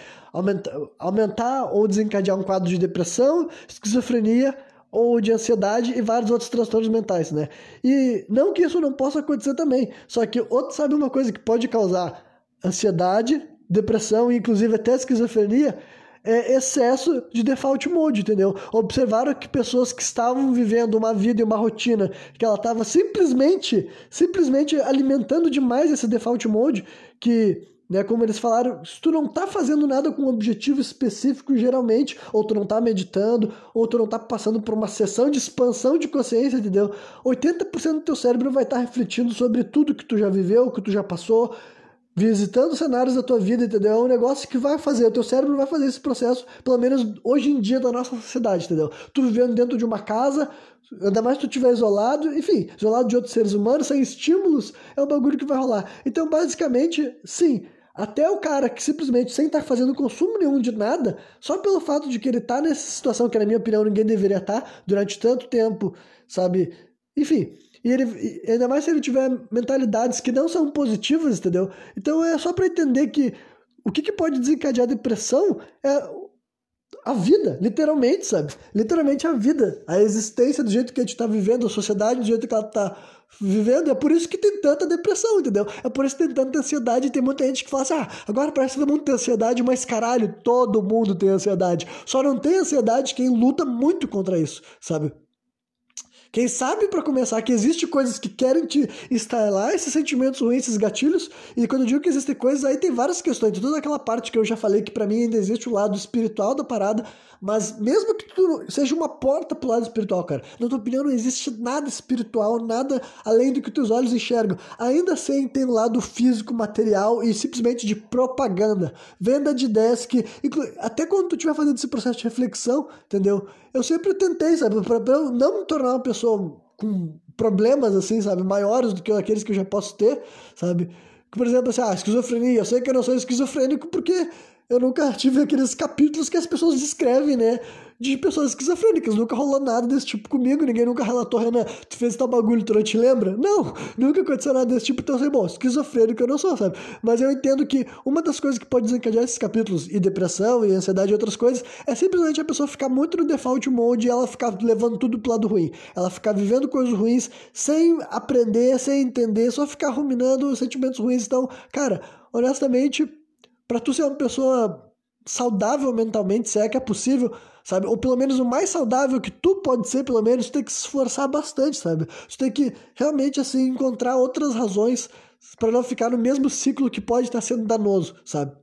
Aumentar, ou desencadear um quadro de depressão, esquizofrenia ou de ansiedade e vários outros transtornos mentais, né? E não que isso não possa acontecer também, só que outro sabe uma coisa que pode causar ansiedade, depressão e inclusive até esquizofrenia é, excesso de default mode, entendeu? Observaram que pessoas que estavam vivendo uma vida e uma rotina que ela estava simplesmente, simplesmente alimentando demais esse default mode, que né, como eles falaram, se tu não tá fazendo nada com um objetivo específico, geralmente, ou tu não tá meditando, ou tu não tá passando por uma sessão de expansão de consciência, entendeu? 80% do teu cérebro vai estar tá refletindo sobre tudo que tu já viveu, que tu já passou, visitando cenários da tua vida, entendeu? É um negócio que vai fazer, o teu cérebro vai fazer esse processo, pelo menos hoje em dia da nossa sociedade, entendeu? Tu vivendo dentro de uma casa, ainda mais se tu estiver isolado, enfim, isolado de outros seres humanos, sem estímulos, é um bagulho que vai rolar. Então, basicamente, sim, até o cara que simplesmente, sem estar fazendo consumo nenhum de nada, só pelo fato de que ele tá nessa situação que, na minha opinião, ninguém deveria estar tá, durante tanto tempo, sabe? Enfim, e ele, ainda mais se ele tiver mentalidades que não são positivas, entendeu? Então é só para entender que o que, que pode desencadear depressão é a vida, literalmente, sabe? Literalmente a vida, a existência do jeito que a gente tá vivendo, a sociedade do jeito que ela tá vivendo. É por isso que tem tanta depressão, entendeu? É por isso que tem tanta ansiedade. Tem muita gente que fala assim: ah, agora parece que todo mundo tem ansiedade, mas caralho, todo mundo tem ansiedade. Só não tem ansiedade quem luta muito contra isso, sabe? Quem sabe, para começar, que existe coisas que querem te instalar esses sentimentos ruins, esses gatilhos, e quando eu digo que existem coisas, aí tem várias questões. Tem toda aquela parte que eu já falei que para mim ainda existe o lado espiritual da parada, mas mesmo que tu seja uma porta pro lado espiritual, cara, na tua opinião não existe nada espiritual, nada além do que teus olhos enxergam. Ainda assim tem o lado físico, material e simplesmente de propaganda. Venda de ideias que, até quando tu estiver fazendo esse processo de reflexão, entendeu? Eu sempre tentei, sabe, pra, pra não me tornar uma pessoa com problemas, assim, sabe, maiores do que aqueles que eu já posso ter, sabe? Por exemplo, assim, ah, esquizofrenia, eu sei que eu não sou esquizofrênico porque eu nunca tive aqueles capítulos que as pessoas descrevem, né? De pessoas esquizofrênicas. Nunca rolou nada desse tipo comigo. Ninguém nunca relatou, Renan, tu fez tal bagulho, tu não te lembra? Não, nunca aconteceu nada desse tipo. Então, assim, bom, esquizofrênico eu não sou, sabe? Mas eu entendo que uma das coisas que pode desencadear esses capítulos, e depressão, e ansiedade e outras coisas, é simplesmente a pessoa ficar muito no default mode e ela ficar levando tudo pro lado ruim. Ela ficar vivendo coisas ruins sem aprender, sem entender, só ficar ruminando sentimentos ruins. Então, cara, honestamente para tu ser uma pessoa saudável mentalmente, se é que é possível, sabe? Ou pelo menos o mais saudável que tu pode ser, pelo menos, tu tem que se esforçar bastante, sabe? Tu tem que realmente, assim, encontrar outras razões para não ficar no mesmo ciclo que pode estar sendo danoso, sabe?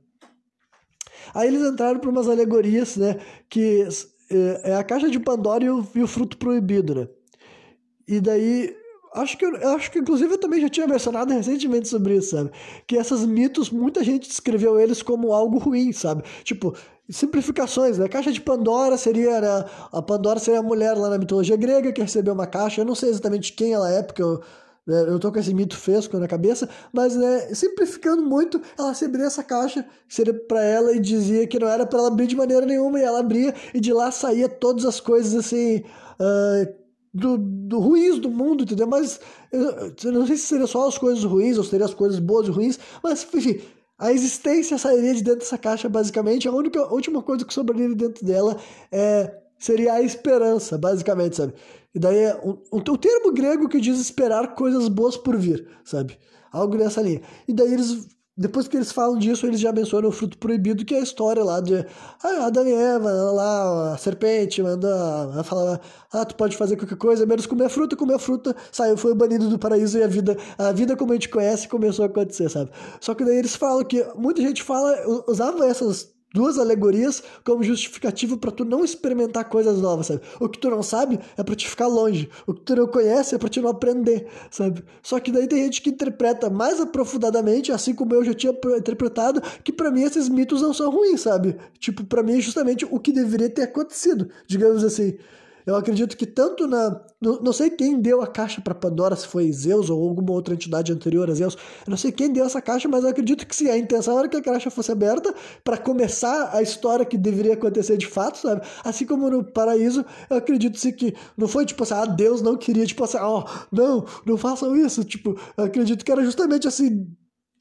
Aí eles entraram para umas alegorias, né? Que é, é a caixa de Pandora e o, e o fruto proibido, né? E daí acho que eu, acho que inclusive eu também já tinha mencionado recentemente sobre isso, sabe? Que esses mitos, muita gente descreveu eles como algo ruim, sabe? Tipo, simplificações, né? A caixa de Pandora seria, né? A Pandora seria a mulher lá na mitologia grega que recebeu uma caixa. Eu não sei exatamente quem ela é, porque eu, né, eu tô com esse mito fresco na cabeça, mas, né, simplificando muito, ela receberia essa caixa, seria para ela e dizia que não era para ela abrir de maneira nenhuma, e ela abria, e de lá saía todas as coisas assim. Uh, do, do ruins do mundo, entendeu? Mas eu, não sei se seria só as coisas ruins ou seria as coisas boas e ruins, mas enfim, a existência sairia de dentro dessa caixa basicamente. A única a última coisa que sobraria dentro dela é, seria a esperança, basicamente, sabe? E daí é um termo grego que diz esperar coisas boas por vir, sabe? Algo nessa linha. E daí eles depois que eles falam disso, eles já mencionam o fruto proibido, que é a história lá de ah, Adão e Eva, lá, a serpente manda falar, ah, tu pode fazer qualquer coisa, menos comer fruta, comer fruta, saiu, foi banido do paraíso e a vida, a vida como a gente conhece começou a acontecer, sabe? Só que daí eles falam que muita gente fala, usava essas duas alegorias como justificativo para tu não experimentar coisas novas, sabe? O que tu não sabe é para te ficar longe, o que tu não conhece é para te não aprender, sabe? Só que daí tem gente que interpreta mais aprofundadamente, assim como eu já tinha interpretado, que para mim esses mitos não são ruins, sabe? Tipo, para mim é justamente o que deveria ter acontecido, digamos assim. Eu acredito que tanto na. Não sei quem deu a caixa para Pandora, se foi Zeus ou alguma outra entidade anterior a Zeus. Eu não sei quem deu essa caixa, mas eu acredito que sim. A intenção era que a caixa fosse aberta para começar a história que deveria acontecer de fato, sabe? Assim como no paraíso, eu acredito sim que não foi tipo assim, ah, Deus não queria, tipo assim, ó, oh, não, não façam isso. Tipo, eu acredito que era justamente assim,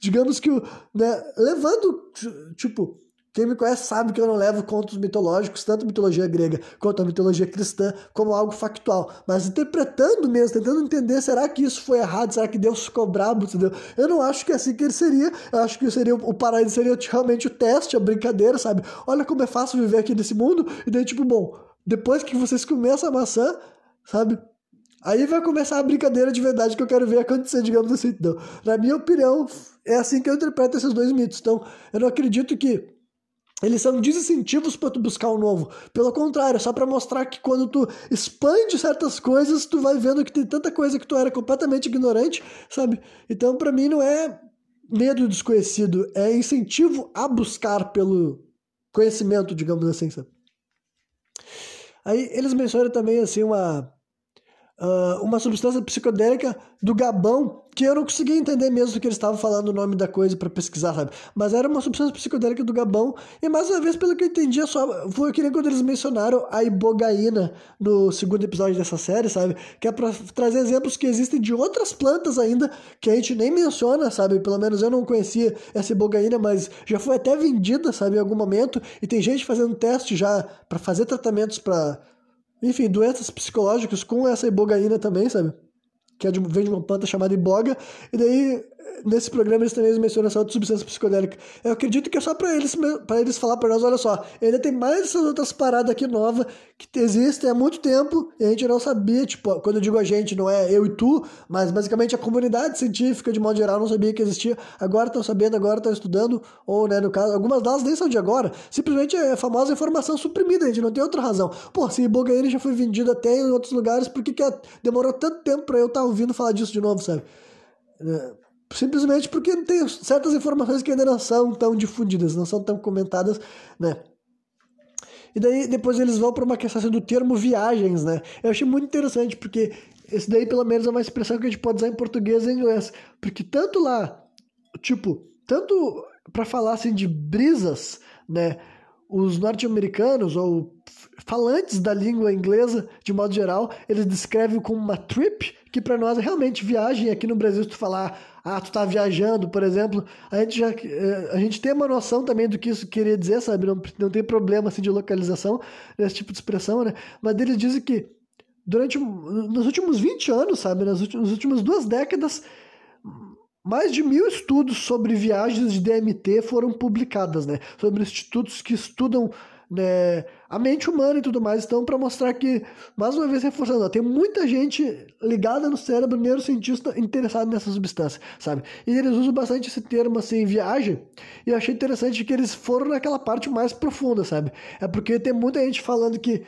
digamos que, né, levando, tipo quem me conhece sabe que eu não levo contos mitológicos, tanto mitologia grega quanto a mitologia cristã, como algo factual. Mas interpretando mesmo, tentando entender, será que isso foi errado? Será que Deus ficou brabo? Entendeu? Eu não acho que é assim que ele seria. Eu acho que seria, o paraíso seria realmente o teste, a brincadeira, sabe? Olha como é fácil viver aqui nesse mundo. E daí, tipo, bom, depois que vocês comerem essa maçã, sabe? Aí vai começar a brincadeira de verdade que eu quero ver acontecer, digamos assim. Então, na minha opinião, é assim que eu interpreto esses dois mitos. Então, eu não acredito que eles são desincentivos para tu buscar o novo. Pelo contrário, só para mostrar que quando tu expande certas coisas, tu vai vendo que tem tanta coisa que tu era completamente ignorante, sabe? Então, para mim, não é medo desconhecido, é incentivo a buscar pelo conhecimento, digamos assim, sabe? Aí eles mencionam também assim uma uh, uma substância psicodélica do Gabão, que eu não conseguia entender mesmo que eles estavam falando o nome da coisa para pesquisar, sabe? Mas era uma substância psicodélica do Gabão, e mais uma vez, pelo que eu entendi, é só foi que nem quando eles mencionaram a ibogaína no segundo episódio dessa série, sabe? Que é para trazer exemplos que existem de outras plantas ainda que a gente nem menciona, sabe? Pelo menos eu não conhecia essa ibogaína, mas já foi até vendida, sabe, em algum momento, e tem gente fazendo teste já para fazer tratamentos para enfim, doenças psicológicas com essa ibogaína também, sabe? Que é de, vem de uma planta chamada iboga. E daí nesse programa eles também mencionam essa outra substância psicodélica. Eu acredito que é só para eles, para eles falar para nós, olha só, ainda tem mais essas outras paradas aqui novas que existem há muito tempo e a gente não sabia, tipo, quando eu digo a gente, não é eu e tu, mas basicamente a comunidade científica, de modo geral, não sabia que existia. Agora estão sabendo, agora estão estudando, ou, né, no caso, algumas delas nem são de agora. Simplesmente é a famosa informação suprimida, a gente não tem outra razão. Pô, se Ibogaine já foi vendido até em outros lugares, por que, que demorou tanto tempo para eu estar tá ouvindo falar disso de novo, sabe? É, simplesmente porque tem certas informações que ainda não são tão difundidas, não são tão comentadas, né? E daí depois eles vão para uma questão do termo viagens, né? Eu achei muito interessante porque esse daí pelo menos é uma expressão que a gente pode usar em português e em inglês, porque tanto lá, tipo, tanto para falar assim de brisas, né? Os norte-americanos ou falantes da língua inglesa, de modo geral, eles descrevem como uma trip, que para nós é realmente viagem. Aqui no Brasil, se tu falar, ah, tu tá viajando, por exemplo, a gente já eh, a gente tem uma noção também do que isso queria dizer, sabe? Não, não tem problema assim de localização nesse tipo de expressão, né? Mas eles dizem que durante nos últimos 20 anos, sabe, nas últimas, nas últimas duas décadas, mais de mil estudos sobre viagens de DMT foram publicados, né? Sobre institutos que estudam né, a mente humana e tudo mais. Então, para mostrar que, mais uma vez reforçando, ó, tem muita gente ligada no cérebro, neurocientista interessado nessa substância, sabe? E eles usam bastante esse termo assim, viagem, e eu achei interessante que eles foram naquela parte mais profunda, sabe? É porque tem muita gente falando que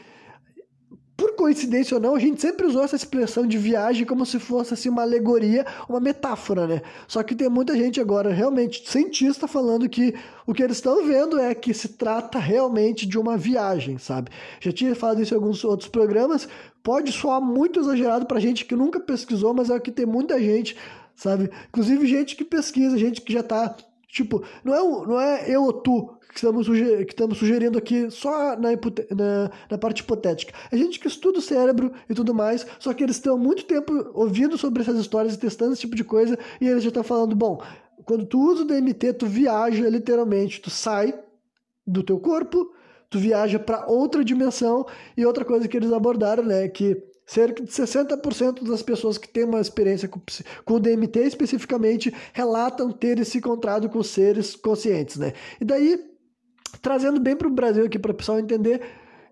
por coincidência ou não, a gente sempre usou essa expressão de viagem como se fosse assim, uma alegoria, uma metáfora, né? Só que tem muita gente agora, realmente, cientista, falando que o que eles estão vendo é que se trata realmente de uma viagem, sabe? Já tinha falado isso em alguns outros programas, pode soar muito exagerado pra gente que nunca pesquisou, mas é que tem muita gente, sabe? Inclusive gente que pesquisa, gente que já tá Tipo, não é, não é eu ou tu que estamos, que estamos sugerindo aqui só na, na, na, parte hipotética. É gente que estuda o cérebro e tudo mais, só que eles estão muito tempo ouvindo sobre essas histórias e testando esse tipo de coisa, e eles já estão falando, bom, quando tu usa o DMT, tu viaja literalmente, tu sai do teu corpo, tu viaja para outra dimensão, e outra coisa que eles abordaram, né, que cerca de 60% das pessoas que têm uma experiência com, com o DMT especificamente relatam ter se encontrado com seres conscientes, né? E daí trazendo bem para o Brasil aqui para o pessoal entender.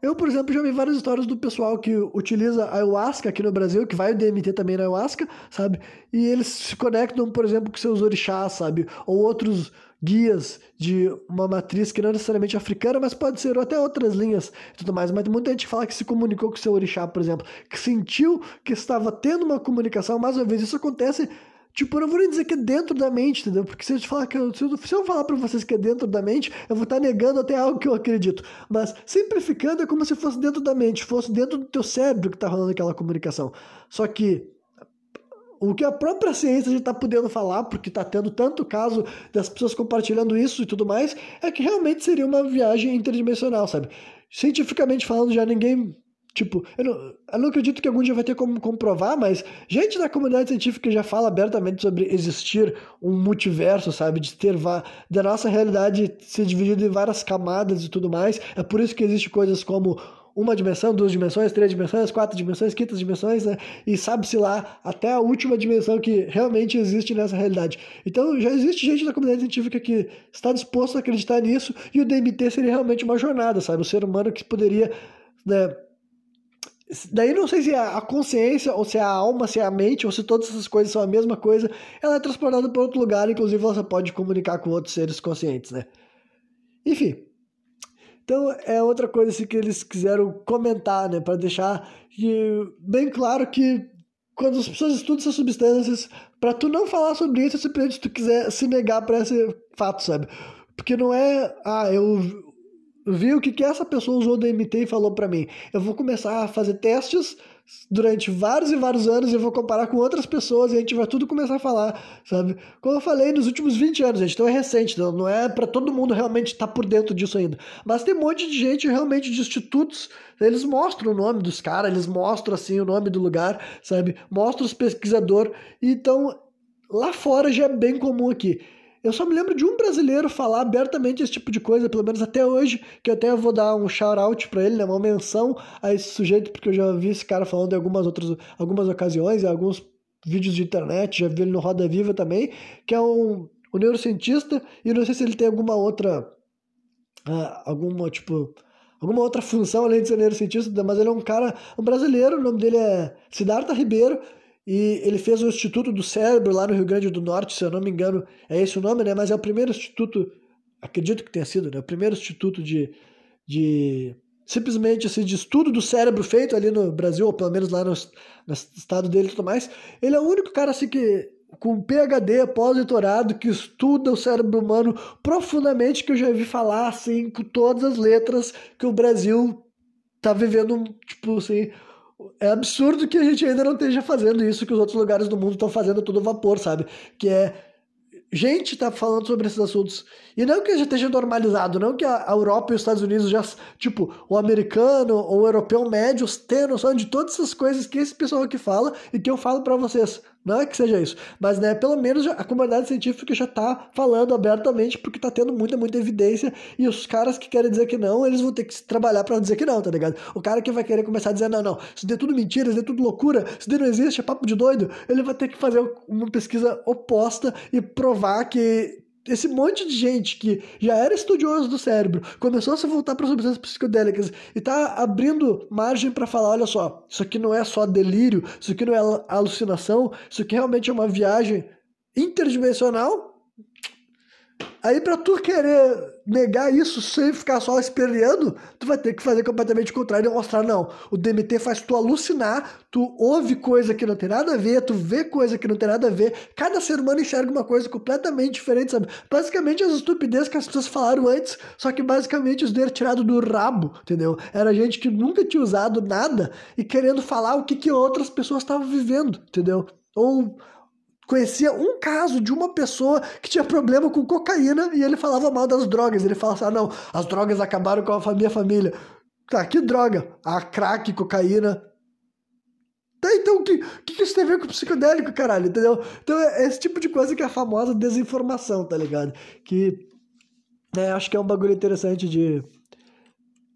Eu, por exemplo, já vi várias histórias do pessoal que utiliza ayahuasca aqui no Brasil, que vai o DMT também na ayahuasca, sabe? E eles se conectam, por exemplo, com seus orixás, sabe? Ou outros guias de uma matriz que não é necessariamente africana, mas pode ser até outras linhas e tudo mais. Mas muita gente fala que se comunicou com seu orixá, por exemplo, que sentiu que estava tendo uma comunicação. Mais uma vez, isso acontece Tipo, eu não vou nem dizer que é dentro da mente, entendeu? Porque se eu, falar que eu, se, eu, se eu falar pra vocês que é dentro da mente, eu vou estar negando até algo que eu acredito. Mas simplificando é como se fosse dentro da mente, fosse dentro do teu cérebro que tá rolando aquela comunicação. Só que o que a própria ciência já está podendo falar, porque está tendo tanto caso das pessoas compartilhando isso e tudo mais, é que realmente seria uma viagem interdimensional, sabe? Cientificamente falando, já ninguém Tipo, eu não, eu não acredito que algum dia vai ter como comprovar, mas gente da comunidade científica já fala abertamente sobre existir um multiverso, sabe? De ter da nossa realidade ser dividida em várias camadas e tudo mais. É por isso que existe coisas como uma dimensão, duas dimensões, três dimensões, quatro dimensões, quintas dimensões, né? E sabe-se lá até a última dimensão que realmente existe nessa realidade. Então já existe gente da comunidade científica que está disposto a acreditar nisso e o DMT seria realmente uma jornada, sabe? O ser humano que poderia. Né, Daí não sei se é a consciência, ou se é a alma, se é a mente, ou se todas essas coisas são a mesma coisa. Ela é transportada para outro lugar, inclusive você pode comunicar com outros seres conscientes, né? Enfim. Então é outra coisa assim, que eles quiseram comentar, né? Para deixar bem claro que quando as pessoas estudam essas substâncias, para tu não falar sobre isso, simplesmente tu quiser se negar para esse fato, sabe? Porque não é, ah, eu vi o que, que essa pessoa usou DMT e falou para mim. Eu vou começar a fazer testes durante vários e vários anos eu vou comparar com outras pessoas e a gente vai tudo começar a falar, sabe? Como eu falei, nos últimos 20 anos, gente, então é recente, então não é para todo mundo realmente estar tá por dentro disso ainda. Mas tem um monte de gente realmente de institutos, eles mostram o nome dos caras, eles mostram assim o nome do lugar, sabe? Mostram os pesquisadores. Então, lá fora já é bem comum aqui. Eu só me lembro de um brasileiro falar abertamente esse tipo de coisa, pelo menos até hoje, que eu até vou dar um shout-out pra ele, né, uma menção a esse sujeito, porque eu já vi esse cara falando em algumas outras algumas ocasiões, em alguns vídeos de internet, já vi ele no Roda Viva também, que é um, um neurocientista, e não sei se ele tem alguma outra, uh, alguma, tipo, alguma outra função além de ser neurocientista, mas ele é um cara, um brasileiro, o nome dele é Siddhartha Ribeiro, e ele fez o Instituto do Cérebro lá no Rio Grande do Norte, se eu não me engano, é esse o nome, né? Mas é o primeiro instituto, acredito que tenha sido, né? O primeiro instituto de, de simplesmente assim, de estudo do cérebro feito ali no Brasil, ou pelo menos lá no, no estado dele e tudo mais. Ele é o único cara assim que com PhD, pós-doutorado, que estuda o cérebro humano profundamente, que eu já vi falar assim, com todas as letras, que o Brasil tá vivendo, tipo assim, é absurdo que a gente ainda não esteja fazendo isso que os outros lugares do mundo estão fazendo tudo vapor, sabe? Que é gente tá falando sobre esses assuntos. E não que já esteja normalizado, não que a Europa e os Estados Unidos já, tipo, o americano ou o europeu médio tenham noção de todas essas coisas que esse pessoal aqui fala e que eu falo para vocês. Não é que seja isso, mas né, pelo menos a comunidade científica já está falando abertamente porque está tendo muita, muita evidência e os caras que querem dizer que não, eles vão ter que trabalhar para dizer que não, tá ligado? O cara que vai querer começar a dizer não, não, isso daí é tudo mentira, isso daí é tudo loucura, isso daí não existe, é papo de doido, ele vai ter que fazer uma pesquisa oposta e provar que esse monte de gente que já era estudioso do cérebro começou a se voltar para substâncias psicodélicas e tá abrindo margem para falar, olha só, isso aqui não é só delírio, isso aqui não é alucinação, isso aqui realmente é uma viagem interdimensional Aí para tu querer negar isso sem ficar só esperneando, tu vai ter que fazer completamente o contrário e mostrar, não, o DMT faz tu alucinar, tu ouve coisa que não tem nada a ver, tu vê coisa que não tem nada a ver, cada ser humano enxerga uma coisa completamente diferente, sabe? Basicamente as estupidezes que as pessoas falaram antes, só que basicamente os deram tirado do rabo, entendeu? Era gente que nunca tinha usado nada e querendo falar o que, que outras pessoas estavam vivendo, entendeu? Ou conhecia um caso de uma pessoa que tinha problema com cocaína e ele falava mal das drogas. Ele falava assim: ah, não, as drogas acabaram com a minha família. Tá, que droga? A crack, cocaína. Tá, então o que, que, isso tem a ver com psicodélico, caralho? Entendeu? Então é esse tipo de coisa que é a famosa desinformação, tá ligado? Que né, acho que é um bagulho interessante de,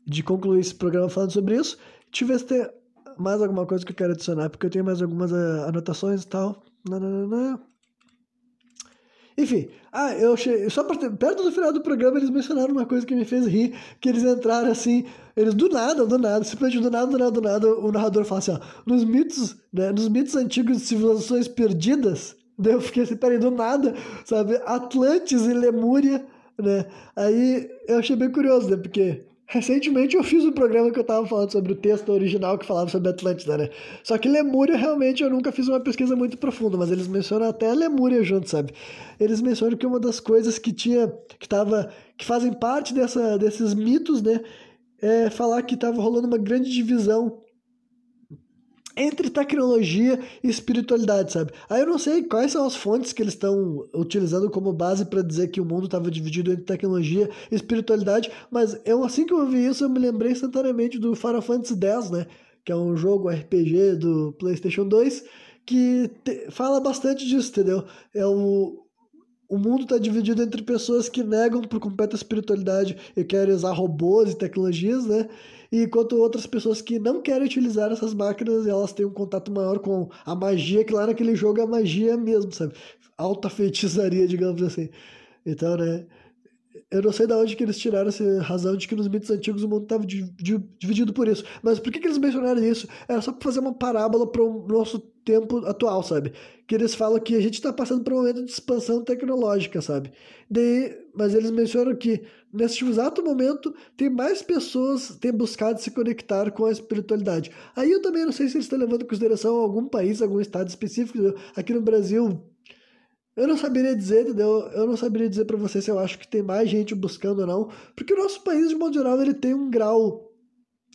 de concluir esse programa falando sobre isso. Deixa eu ver se tem mais alguma coisa que eu quero adicionar, porque eu tenho mais algumas eh, anotações e tal. Nananana. Enfim, ah, eu achei. Só perto do final do programa eles mencionaram uma coisa que me fez rir, que eles entraram assim, eles do nada, do nada, simplesmente do nada, do nada, do nada, o narrador fala assim, ó, nos mitos, né, nos mitos antigos de civilizações perdidas, daí eu fiquei assim, peraí, do nada, sabe, Atlantes e Lemúria, né, aí eu achei bem curioso, né, porque Recentemente eu fiz um programa que eu tava falando sobre o texto original que falava sobre Atlântida, né? Só que Lemúria realmente eu nunca fiz uma pesquisa muito profunda, mas eles mencionam até Lemúria junto, sabe? Eles mencionam que uma das coisas que tinha, que tava, que fazem parte dessa, desses mitos, né? É falar que tava rolando uma grande divisão entre tecnologia e espiritualidade, sabe? Aí eu não sei quais são as fontes que eles estão utilizando como base para dizer que o mundo estava dividido entre tecnologia e espiritualidade, mas eu assim que eu ouvi isso, eu me lembrei instantaneamente do Final Fantasy X, né? Que é um jogo RPG do PlayStation 2 que te, fala bastante disso, entendeu? É o, o mundo está dividido entre pessoas que negam por completa espiritualidade e querem usar robôs e tecnologias, né? enquanto outras pessoas que não querem utilizar essas máquinas, elas têm um contato maior com a magia, que lá naquele jogo é magia mesmo, sabe? Alta feitiçaria, *laughs* digamos assim. Então, né? Eu não sei de onde que eles tiraram essa razão de que nos mitos antigos o mundo estava dividido por isso. Mas por que, que eles mencionaram isso? Era só para fazer uma parábola para o nosso tempo atual, sabe? Que eles falam que a gente está passando por um momento de expansão tecnológica, sabe? Daí, mas eles mencionam que nesse exato momento tem mais pessoas têm buscado se conectar com a espiritualidade. Aí eu também não sei se eles estão levando em consideração algum país, algum estado específico. Aqui no Brasil, eu não saberia dizer, entendeu? Eu não saberia dizer para você se eu acho que tem mais gente buscando ou não, porque o nosso país, de modo geral, ele tem um grau.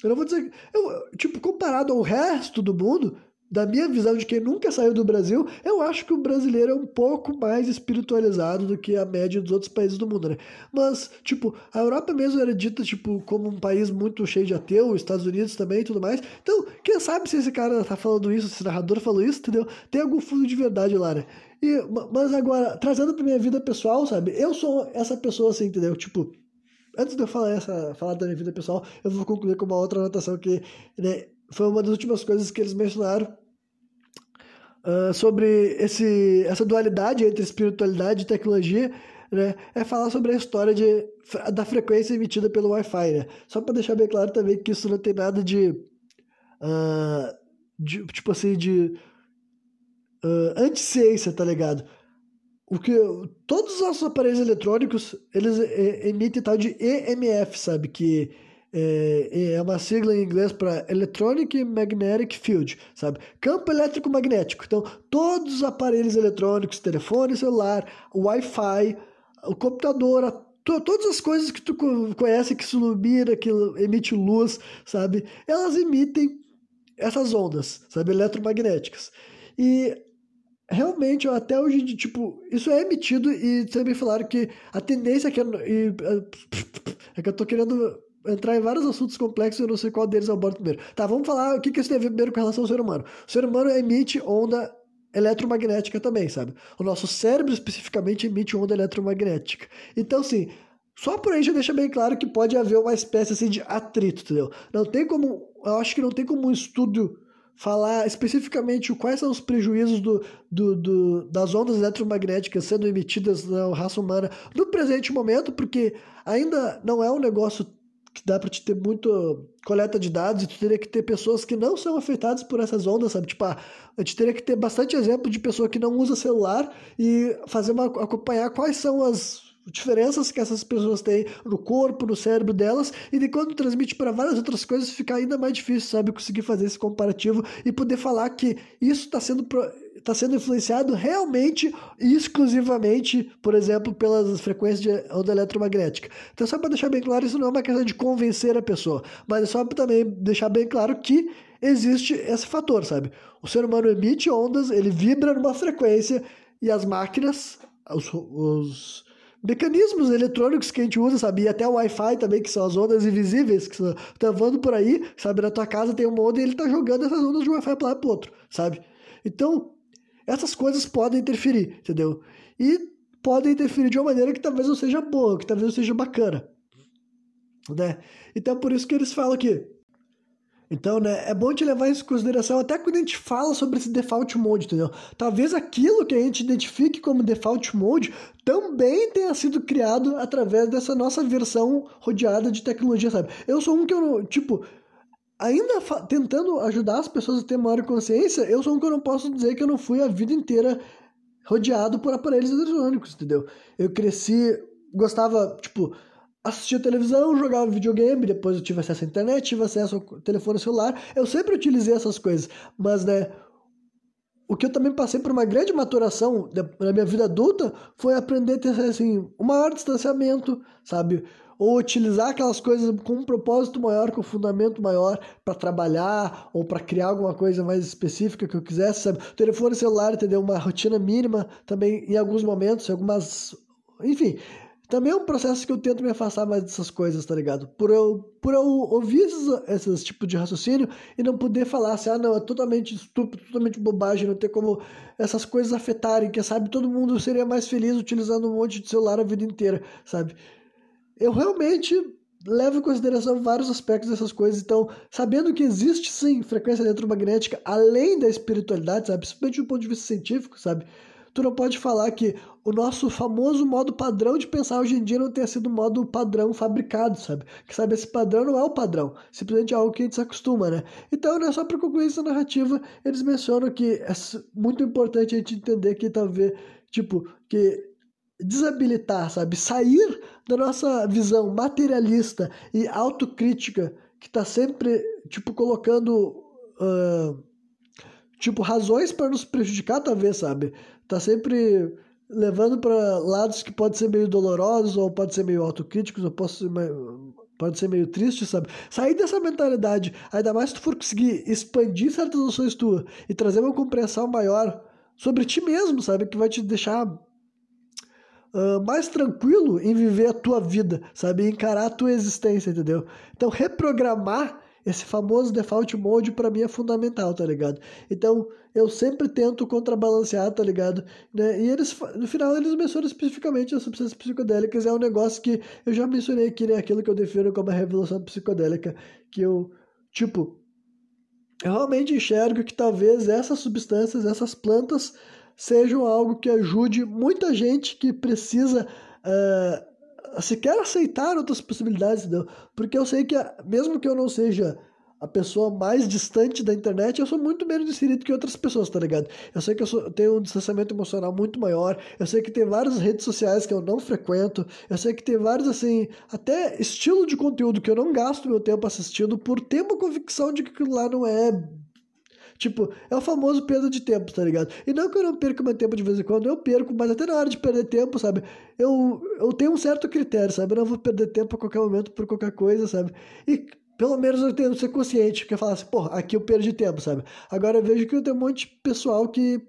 Eu não vou dizer. Eu, tipo, comparado ao resto do mundo, da minha visão de quem nunca saiu do Brasil, eu acho que o brasileiro é um pouco mais espiritualizado do que a média dos outros países do mundo, né? Mas, tipo, a Europa mesmo era dita, tipo, como um país muito cheio de ateu, os Estados Unidos também e tudo mais. Então, quem sabe se esse cara tá falando isso, se esse narrador falou isso, entendeu? Tem algum fundo de verdade lá, né? E, mas agora, trazendo pra minha vida pessoal, sabe? Eu sou essa pessoa assim, entendeu? Tipo, antes de eu falar essa, falar da minha vida pessoal, eu vou concluir com uma outra anotação que né, foi uma das últimas coisas que eles mencionaram uh, sobre esse, essa dualidade entre espiritualidade e tecnologia, né, é falar sobre a história de, da frequência emitida pelo Wi-Fi, né? Só para deixar bem claro também que isso não tem nada de, uh, de tipo assim, de uh, anti-ciência, tá ligado? O que todos os nossos aparelhos eletrônicos, eles emitem tal de EMF, sabe? Que é, é uma sigla em inglês para Electronic Magnetic Field, sabe? Campo elétrico magnético. Então, todos os aparelhos eletrônicos, telefone celular, Wi-Fi, o computador, a, to, todas as coisas que tu conhece que ilumina, que emite luz, sabe? Elas emitem essas ondas, sabe? Eletromagnéticas. E realmente, até hoje, tipo, isso é emitido e também falaram que a tendência é que. E, é que eu tô querendo entrar em vários assuntos complexos eu não sei qual deles eu abordo primeiro. Tá, vamos falar o que, que isso tem a ver primeiro com relação ao ser humano. O ser humano emite onda eletromagnética também, sabe? O nosso cérebro especificamente emite onda eletromagnética. Então, assim, só por aí já deixa bem claro que pode haver uma espécie assim de atrito, entendeu? Não tem como, eu acho que não tem como um estudo falar especificamente quais são os prejuízos do, do, do, das ondas eletromagnéticas sendo emitidas na raça humana no presente momento, porque ainda não é um negócio que dá para te ter muito coleta de dados e tu teria que ter pessoas que não são afetadas por essas ondas, sabe? Tipo, ah, a gente teria que ter bastante exemplo de pessoa que não usa celular e fazer uma acompanhar quais são as diferenças que essas pessoas têm no corpo, no cérebro delas, e de quando transmite para várias outras coisas fica ainda mais difícil, sabe, conseguir fazer esse comparativo e poder falar que isso está sendo está sendo influenciado realmente e exclusivamente, por exemplo, pelas frequências de onda eletromagnética. Então, só para deixar bem claro, isso não é uma questão de convencer a pessoa, mas é só também deixar bem claro que existe esse fator, sabe? O ser humano emite ondas, ele vibra numa frequência e as máquinas, os, os mecanismos eletrônicos que a gente usa, sabe? E até o Wi-Fi também, que são as ondas invisíveis, que estão voando por aí, sabe? Na tua casa tem uma onda e ele está jogando essas ondas de Wi-Fi para lá outro, sabe? Então, essas coisas podem interferir, entendeu? E podem interferir de uma maneira que talvez não seja boa, que talvez não seja bacana, né? Então, por isso que eles falam aqui, então, né, é bom te levar isso em consideração até quando a gente fala sobre esse default mode, entendeu? Talvez aquilo que a gente identifique como default mode também tenha sido criado através dessa nossa versão rodeada de tecnologia, sabe? Eu sou um que eu não, tipo, ainda tentando ajudar as pessoas a ter maior consciência, eu sou um que eu não posso dizer que eu não fui a vida inteira rodeado por aparelhos eletrônicos, entendeu? Eu cresci, gostava, tipo, assistia televisão, jogava videogame, depois eu tive acesso à internet, tive acesso ao telefone celular. Eu sempre utilizei essas coisas, mas né, o que eu também passei por uma grande maturação na minha vida adulta foi aprender a ter assim, um maior distanciamento, sabe? Ou utilizar aquelas coisas com um propósito maior, com um fundamento maior para trabalhar ou para criar alguma coisa mais específica que eu quisesse, sabe? O telefone celular, entendeu? Uma rotina mínima também em alguns momentos, em algumas enfim, também é um processo que eu tento me afastar mais dessas coisas, tá ligado? Por eu, por eu ouvir esses, esses tipos de raciocínio e não poder falar assim, ah, não, é totalmente estúpido, totalmente bobagem, não ter como essas coisas afetarem, que sabe, todo mundo seria mais feliz utilizando um monte de celular a vida inteira, sabe? Eu realmente levo em consideração vários aspectos dessas coisas, então, sabendo que existe sim frequência eletromagnética além da espiritualidade, sabe? Principalmente do ponto de vista científico, sabe? Tu não pode falar que o nosso famoso modo padrão de pensar hoje em dia não tenha sido o modo padrão fabricado, sabe? Que sabe, esse padrão não é o padrão, simplesmente é algo que a gente se acostuma, né? Então, né, só para concluir essa narrativa, eles mencionam que é muito importante a gente entender que talvez, tipo, que desabilitar, sabe? Sair da nossa visão materialista e autocrítica que está sempre, tipo, colocando. Uh, tipo, razões para nos prejudicar, talvez, sabe? tá sempre levando para lados que pode ser meio dolorosos ou pode ser meio autocríticos ou pode ser meio, pode ser meio triste, sabe? Sair dessa mentalidade, ainda mais se tu for conseguir expandir certas noções tuas e trazer uma compreensão maior sobre ti mesmo, sabe? Que vai te deixar uh, mais tranquilo em viver a tua vida, sabe? Encarar a tua existência, entendeu? Então, reprogramar esse famoso default mode para mim é fundamental, tá ligado? Então, eu sempre tento contrabalancear, tá ligado? Né? E eles, no final, eles mencionam especificamente as substâncias psicodélicas. É um negócio que eu já mencionei aqui, né? Aquilo que eu defino como a revolução psicodélica. Que eu, tipo, eu realmente enxergo que talvez essas substâncias, essas plantas, sejam algo que ajude muita gente que precisa uh, sequer aceitar outras possibilidades, entendeu? Porque eu sei que, mesmo que eu não seja a pessoa mais distante da internet, eu sou muito menos inserido que outras pessoas, tá ligado? Eu sei que eu, sou, eu, tenho um distanciamento emocional muito maior, eu sei que tem várias redes sociais que eu não frequento, eu sei que tem vários, assim, até estilo de conteúdo que eu não gasto meu tempo assistindo por ter uma convicção de que aquilo lá não é Tipo, é o famoso perda de tempo, tá ligado? E não que eu não perca meu tempo de vez em quando, eu perco, mas até na hora de perder tempo, sabe? Eu, eu tenho um certo critério, sabe? Eu não vou perder tempo a qualquer momento por qualquer coisa, sabe? E pelo menos eu tento ser consciente, porque eu falo assim, pô, aqui eu perdi tempo, sabe? Agora eu vejo que eu tenho um monte de pessoal que,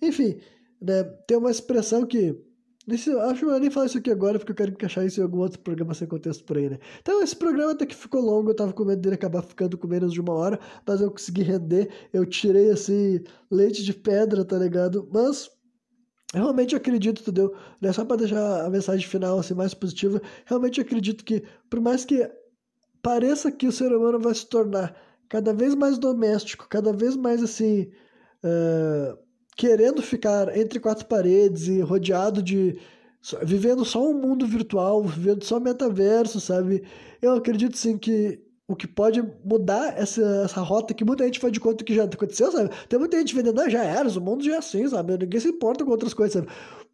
enfim, né, tem uma expressão que. Nesse, acho que eu nem falar isso aqui agora, porque eu quero encaixar isso em algum outro programa sem contexto por aí, né? Então, esse programa até que ficou longo, eu tava com medo dele acabar ficando com menos de uma hora, mas eu consegui render, eu tirei, assim, leite de pedra, tá ligado? Mas realmente acredito, entendeu? Né? Só para deixar a mensagem final assim, mais positiva, realmente acredito que, por mais que pareça que o ser humano vai se tornar cada vez mais doméstico, cada vez mais assim, uh, querendo ficar entre quatro paredes e rodeado de. vivendo só um mundo virtual, vivendo só metaverso, sabe? Eu acredito sim que o que pode mudar essa, essa rota que muita gente faz de conta que já aconteceu, sabe? Tem muita gente vendendo, ah, já era, o mundo já é assim, sabe? Ninguém se importa com outras coisas, sabe?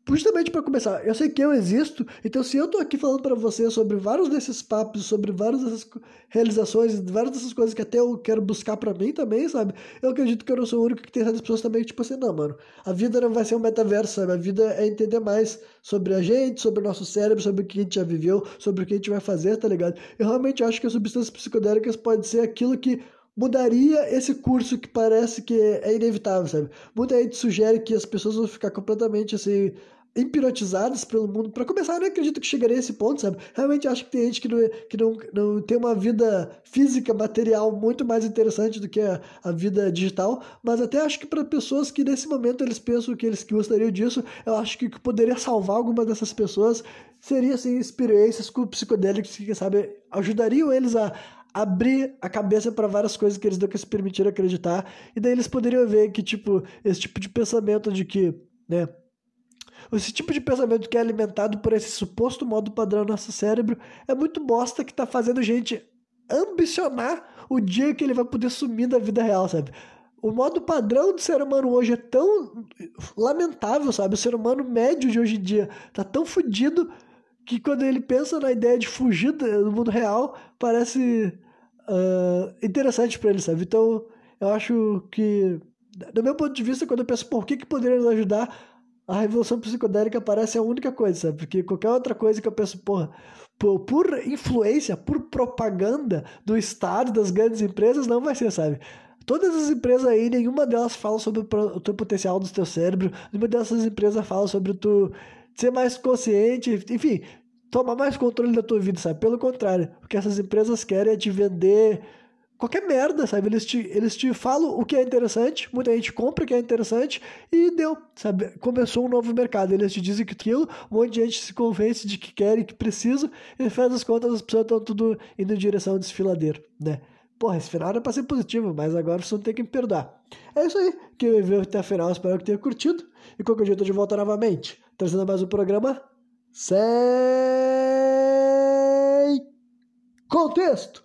Justamente para começar, eu sei que eu existo, então se eu tô aqui falando para você sobre vários desses papos, sobre várias dessas realizações, várias dessas coisas que até eu quero buscar para mim também, sabe? Eu acredito que eu não sou o único que tem essas pessoas também, tipo assim, não, mano, a vida não vai ser um metaverso, sabe? A vida é entender mais sobre a gente, sobre o nosso cérebro, sobre o que a gente já viveu, sobre o que a gente vai fazer, tá ligado? Eu realmente acho que as substâncias psicodélicas podem ser aquilo que mudaria esse curso que parece que é inevitável, sabe? Muita gente sugere que as pessoas vão ficar completamente assim hipnotizadas pelo mundo. Para começar, eu não acredito que chegaria a esse ponto, sabe? Realmente acho que tem gente que não, que não, não tem uma vida física, material muito mais interessante do que a, a vida digital, mas até acho que para pessoas que nesse momento eles pensam que eles que gostariam disso, eu acho que, que poderia salvar alguma dessas pessoas seria assim experiências com psicodélicos que, sabe, ajudariam eles a abrir a cabeça para várias coisas que eles nunca se permitiram acreditar, e daí eles poderiam ver que tipo esse tipo de pensamento de que, né, esse tipo de pensamento que é alimentado por esse suposto modo padrão no nosso cérebro é muito bosta que tá fazendo gente ambicionar o dia que ele vai poder sumir da vida real, sabe? O modo padrão do ser humano hoje é tão lamentável, sabe? O ser humano médio de hoje em dia tá tão fodido que quando ele pensa na ideia de fugir do mundo real, parece uh, interessante para ele, sabe? Então, eu acho que, do meu ponto de vista, quando eu penso por que, que poderia nos ajudar, a revolução psicodélica parece a única coisa, sabe? Porque qualquer outra coisa que eu penso, porra, por, por influência, por propaganda do Estado, das grandes empresas, não vai ser, sabe? Todas as empresas aí, nenhuma delas fala sobre o teu potencial do teu cérebro, nenhuma dessas empresas fala sobre tu ser mais consciente, enfim, tomar mais controle da tua vida, sabe? Pelo contrário, o que essas empresas querem é te vender qualquer merda, sabe? Eles te, eles te falam o que é interessante, muita gente compra o que é interessante e deu, sabe? Começou um novo mercado. Eles te dizem que aquilo, um monte de gente se convence de que quer e que precisa, e faz as contas, as pessoas estão tudo indo em direção ao desfiladeiro, né? Porra, esse final era pra ser positivo, mas agora vocês vão ter que me perdoar. É isso aí, que eu vi até a final, espero que tenha curtido. E qualquer dia eu tô de volta novamente, trazendo mais um programa sem contexto.